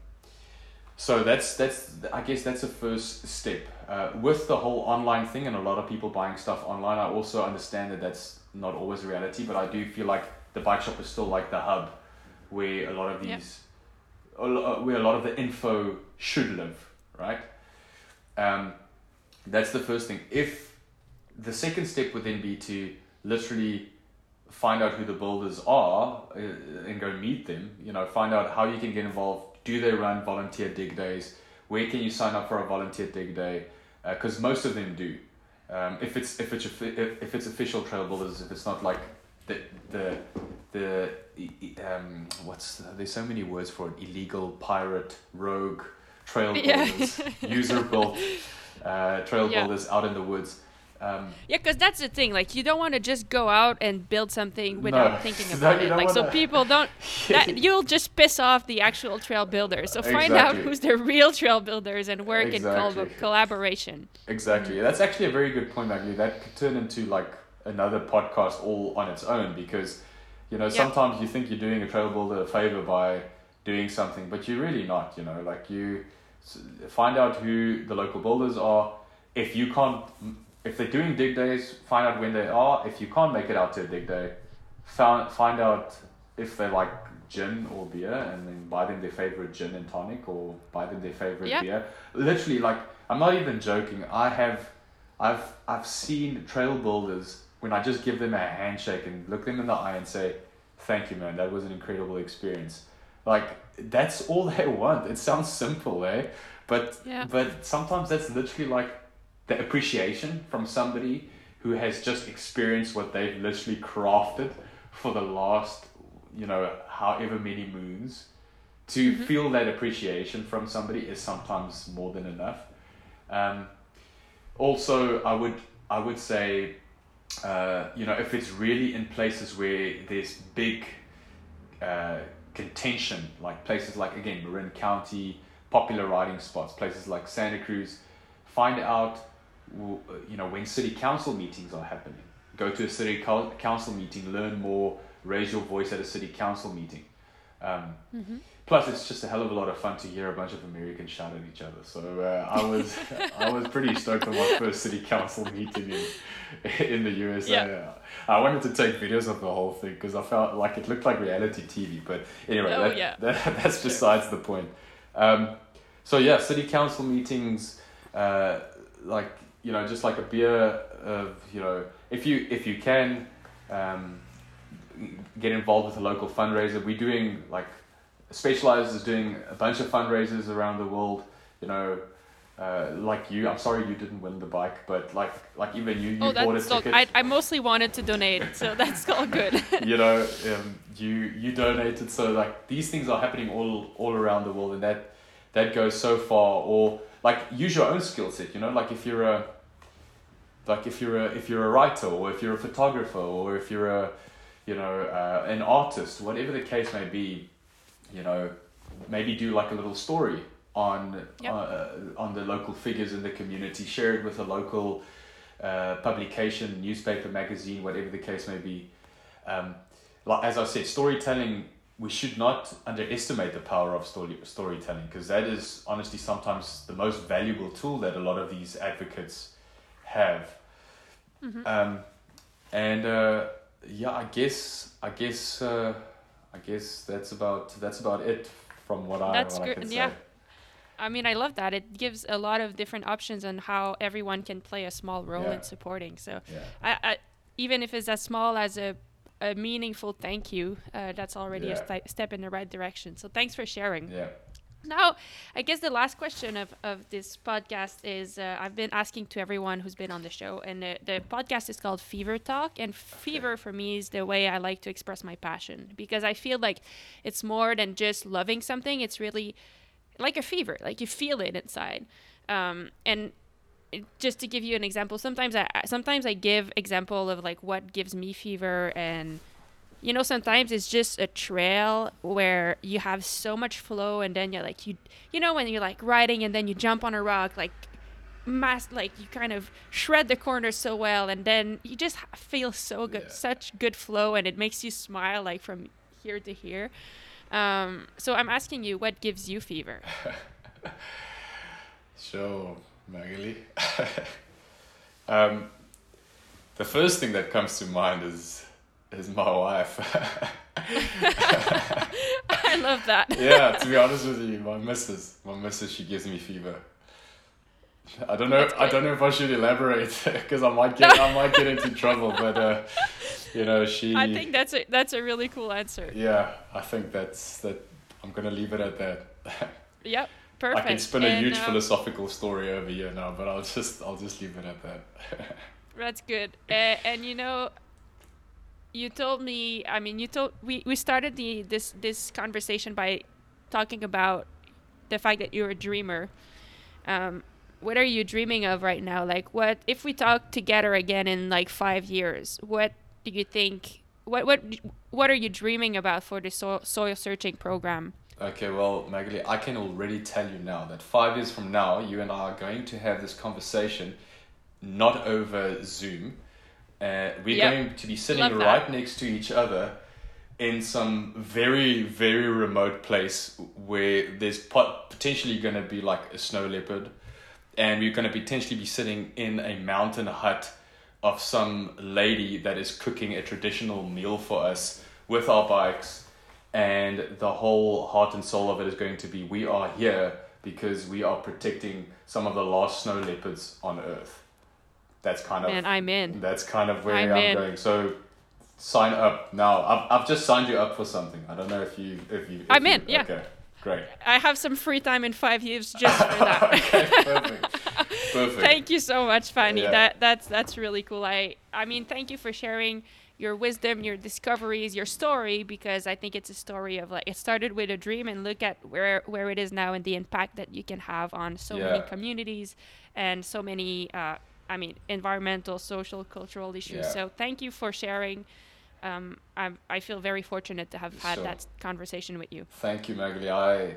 so that's that's I guess that's the first step. Uh, with the whole online thing and a lot of people buying stuff online, I also understand that that's not always a reality. But I do feel like the bike shop is still like the hub where a lot of these, yep. where a lot of the info should live, right? Um, that's the first thing. If the second step would then be to literally find out who the builders are uh, and go meet them. You know, find out how you can get involved. Do they run volunteer dig days? Where can you sign up for a volunteer dig day? Because uh, most of them do. Um, if it's if it's if, if it's official trail builders, if it's not like the the the um what's the, there's so many words for it illegal pirate rogue trail builders yeah. user built uh, trail yeah. builders out in the woods um, yeah, because that's the thing. Like, you don't want to just go out and build something without no, thinking about it. Like, so people don't. that you'll just piss off the actual trail builders. So find exactly. out who's the real trail builders and work exactly. in col- collaboration. Exactly. That's actually a very good point, Maggie. That could turn into like another podcast all on its own because, you know, sometimes you think you're doing a trail builder a favor by doing something, but you're really not. You know, like you find out who the local builders are. If you can't if they're doing dig days, find out when they are. If you can't make it out to a dig day, found, find out if they like gin or beer and then buy them their favorite gin and tonic or buy them their favorite yeah. beer. Literally, like, I'm not even joking. I have, I've, I've seen trail builders when I just give them a handshake and look them in the eye and say, thank you, man. That was an incredible experience. Like, that's all they want. It sounds simple, eh? But, yeah. but sometimes that's literally like the appreciation from somebody who has just experienced what they've literally crafted for the last, you know, however many moons. To mm-hmm. feel that appreciation from somebody is sometimes more than enough. Um, also, I would I would say, uh, you know, if it's really in places where there's big uh, contention, like places like again Marin County, popular riding spots, places like Santa Cruz, find out you know, when city council meetings are happening. Go to a city council meeting, learn more, raise your voice at a city council meeting. Um, mm-hmm. Plus, it's just a hell of a lot of fun to hear a bunch of Americans shout at each other. So uh, I was I was pretty stoked on my first city council meeting in in the USA. Yeah. I wanted to take videos of the whole thing because I felt like it looked like reality TV. But anyway, oh, that, yeah. that, that's besides the point. Um, so yeah, city council meetings, uh, like you know, just like a beer of, you know, if you if you can um, get involved with a local fundraiser, we're doing like Specialized is doing a bunch of fundraisers around the world. You know, uh, like you, I'm sorry you didn't win the bike, but like like even you, you oh, bought a ticket. I, I mostly wanted to donate, so that's all good. you know, um, you you donated, so like these things are happening all all around the world, and that that goes so far. Or like use your own skill set. You know, like if you're a like if you're a if you're a writer or if you're a photographer or if you're a you know uh, an artist, whatever the case may be, you know, maybe do like a little story on yep. uh, on the local figures in the community. Share it with a local uh, publication, newspaper, magazine, whatever the case may be. Um, like as I said, storytelling we should not underestimate the power of story storytelling because that is honestly sometimes the most valuable tool that a lot of these advocates have. Mm-hmm. Um, and uh, yeah, I guess I guess uh, I guess that's about that's about it from what I that's what good. I yeah. say. I mean, I love that. It gives a lot of different options on how everyone can play a small role Yeah. in supporting. So, Yeah. I, I, even if it's as small as a, a meaningful thank you, uh, that's already Yeah. a sti- step in the right direction. So, thanks for sharing. Yeah. Now, I guess the last question of, of this podcast is uh, I've been asking to everyone who's been on the show, and the, the podcast is called Fever Talk. And fever for me is the way I like to express my passion because I feel like it's more than just loving something, it's really like a fever, like you feel it inside. Um, and it- just to give you an example, sometimes I sometimes I give example of like what gives me fever and you know sometimes it's just a trail where you have so much flow and then you're like you you know when you're like riding and then you jump on a rock like mass like you kind of shred the corners so well and then you just feel so good Yeah. such good flow and it makes you smile like from here to here um, so i'm asking you what gives you fever So, Magali. um, the first thing that comes to mind is is my wife. i love that yeah, to be honest with you, my missus, my missus, she gives me fever. I don't know. I don't know if I should elaborate because I might get I might get into trouble. But uh, you know, she. i think that's a that's a really cool answer Yeah, I think that's that. I'm gonna leave it at that. yep perfect I can spin a And, huge um, philosophical story over here now, but I'll just I'll just leave it at that. That's good. Uh, and you know, you told me. I mean, you told we we started the this this conversation by talking about the fact that you're a dreamer. Um, what are you dreaming of right now? Like, what if we talk together again in like five years? What do you think? What what what are you dreaming about for the soil, soil searching program? Okay, well, Magali, I can already tell you now that five years from now, you and I are going to have this conversation not over Zoom. Uh, we're Yep. going to be sitting Love that. right next to each other in some very, very remote place where there's pot- potentially going to be like a snow leopard. And we're going to potentially be sitting in a mountain hut of some lady that is cooking a traditional meal for us with our bikes and the whole heart and soul of it is going to be we are here because we are protecting some of the last snow leopards on earth that's kind of Man, I'm in. that's kind of where I'm I'm, in. going so sign up now I've, I've just signed you up for something i don't know if you if you if I'm you- in, yeah. okay great I have some free time in five years just for that. okay perfect perfect thank you so much Fani Yeah. that that's that's really cool i i mean thank you for sharing your wisdom your discoveries your story because i think it's a story of like it started with a dream and look at where where it is now and the impact that you can have on so many communities and so many uh, i mean environmental social cultural issues Yeah. so thank you for sharing um, I'm, I feel very fortunate to have had Sure. that conversation with you. Thank you, Magali. I,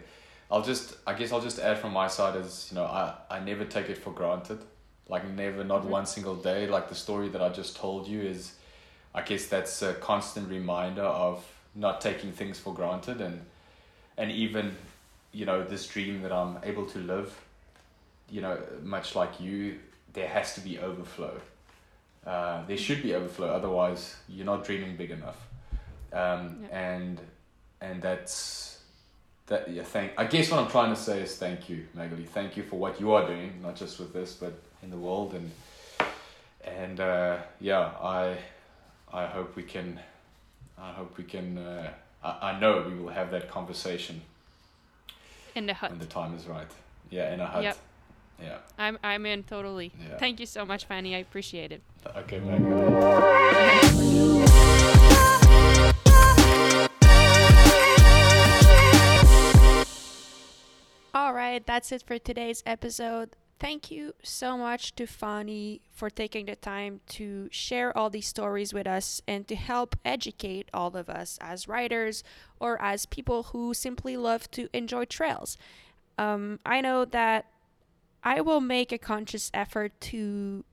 I'll just, I guess I'll just add from my side is, you know, I, I never take it for granted. Like never, not Mhm. one single day. Like the story that I just told you is, I guess that's a constant reminder of not taking things for granted and, and even, you know, this dream that I'm able to live, you know, much like you, there has to be overflow. Uh, there should be overflow, otherwise you're not dreaming big enough. Um, Yeah. and and that's that yeah thank i guess what i'm trying to say is thank you magali thank you for what you are doing not just with this but in the world and and uh, yeah i i hope we can i hope we can uh, I, I know we will have that conversation In the hut. when the time is right yeah in a hut Yep. Yeah I'm, I'm in totally. Yeah. Thank you so much, Fani. I appreciate it. okay magali All right, that's it for today's episode. Thank you so much to Fani for taking the time to share all these stories with us and to help educate all of us as writers or as people who simply love to enjoy trails. Um, I know that I will make a conscious effort to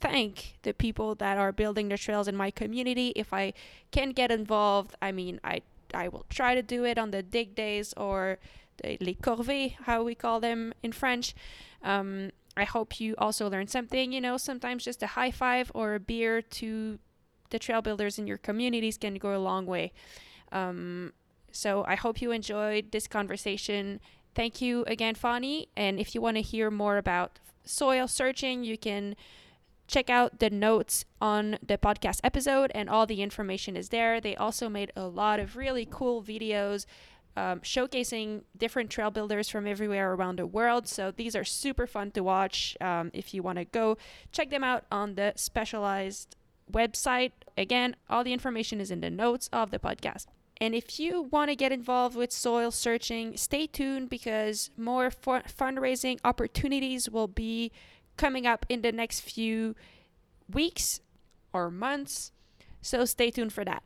thank the people that are building the trails in my community. If I can get involved, I mean, I I will try to do it on the dig days or the les corvées, how we call them in French. Um, I hope you also learned something. You know, sometimes just a high five or a beer to the trail builders in your communities can go a long way. Um, so I hope you enjoyed this conversation. Thank you again, Fani. And if you want to hear more about soil searching, you can check out the notes on the podcast episode, and all the information is there. They also made a lot of really cool videos um, showcasing different trail builders from everywhere around the world. So these are super fun to watch. Um, if you want to go check them out on the specialized website, again, all the information is in the notes of the podcast. And if you want to get involved with soil searching, stay tuned because more fundraising opportunities will be coming up in the next few weeks or months. So stay tuned for that.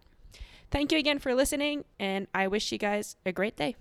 Thank you again for listening, and I wish you guys a great day.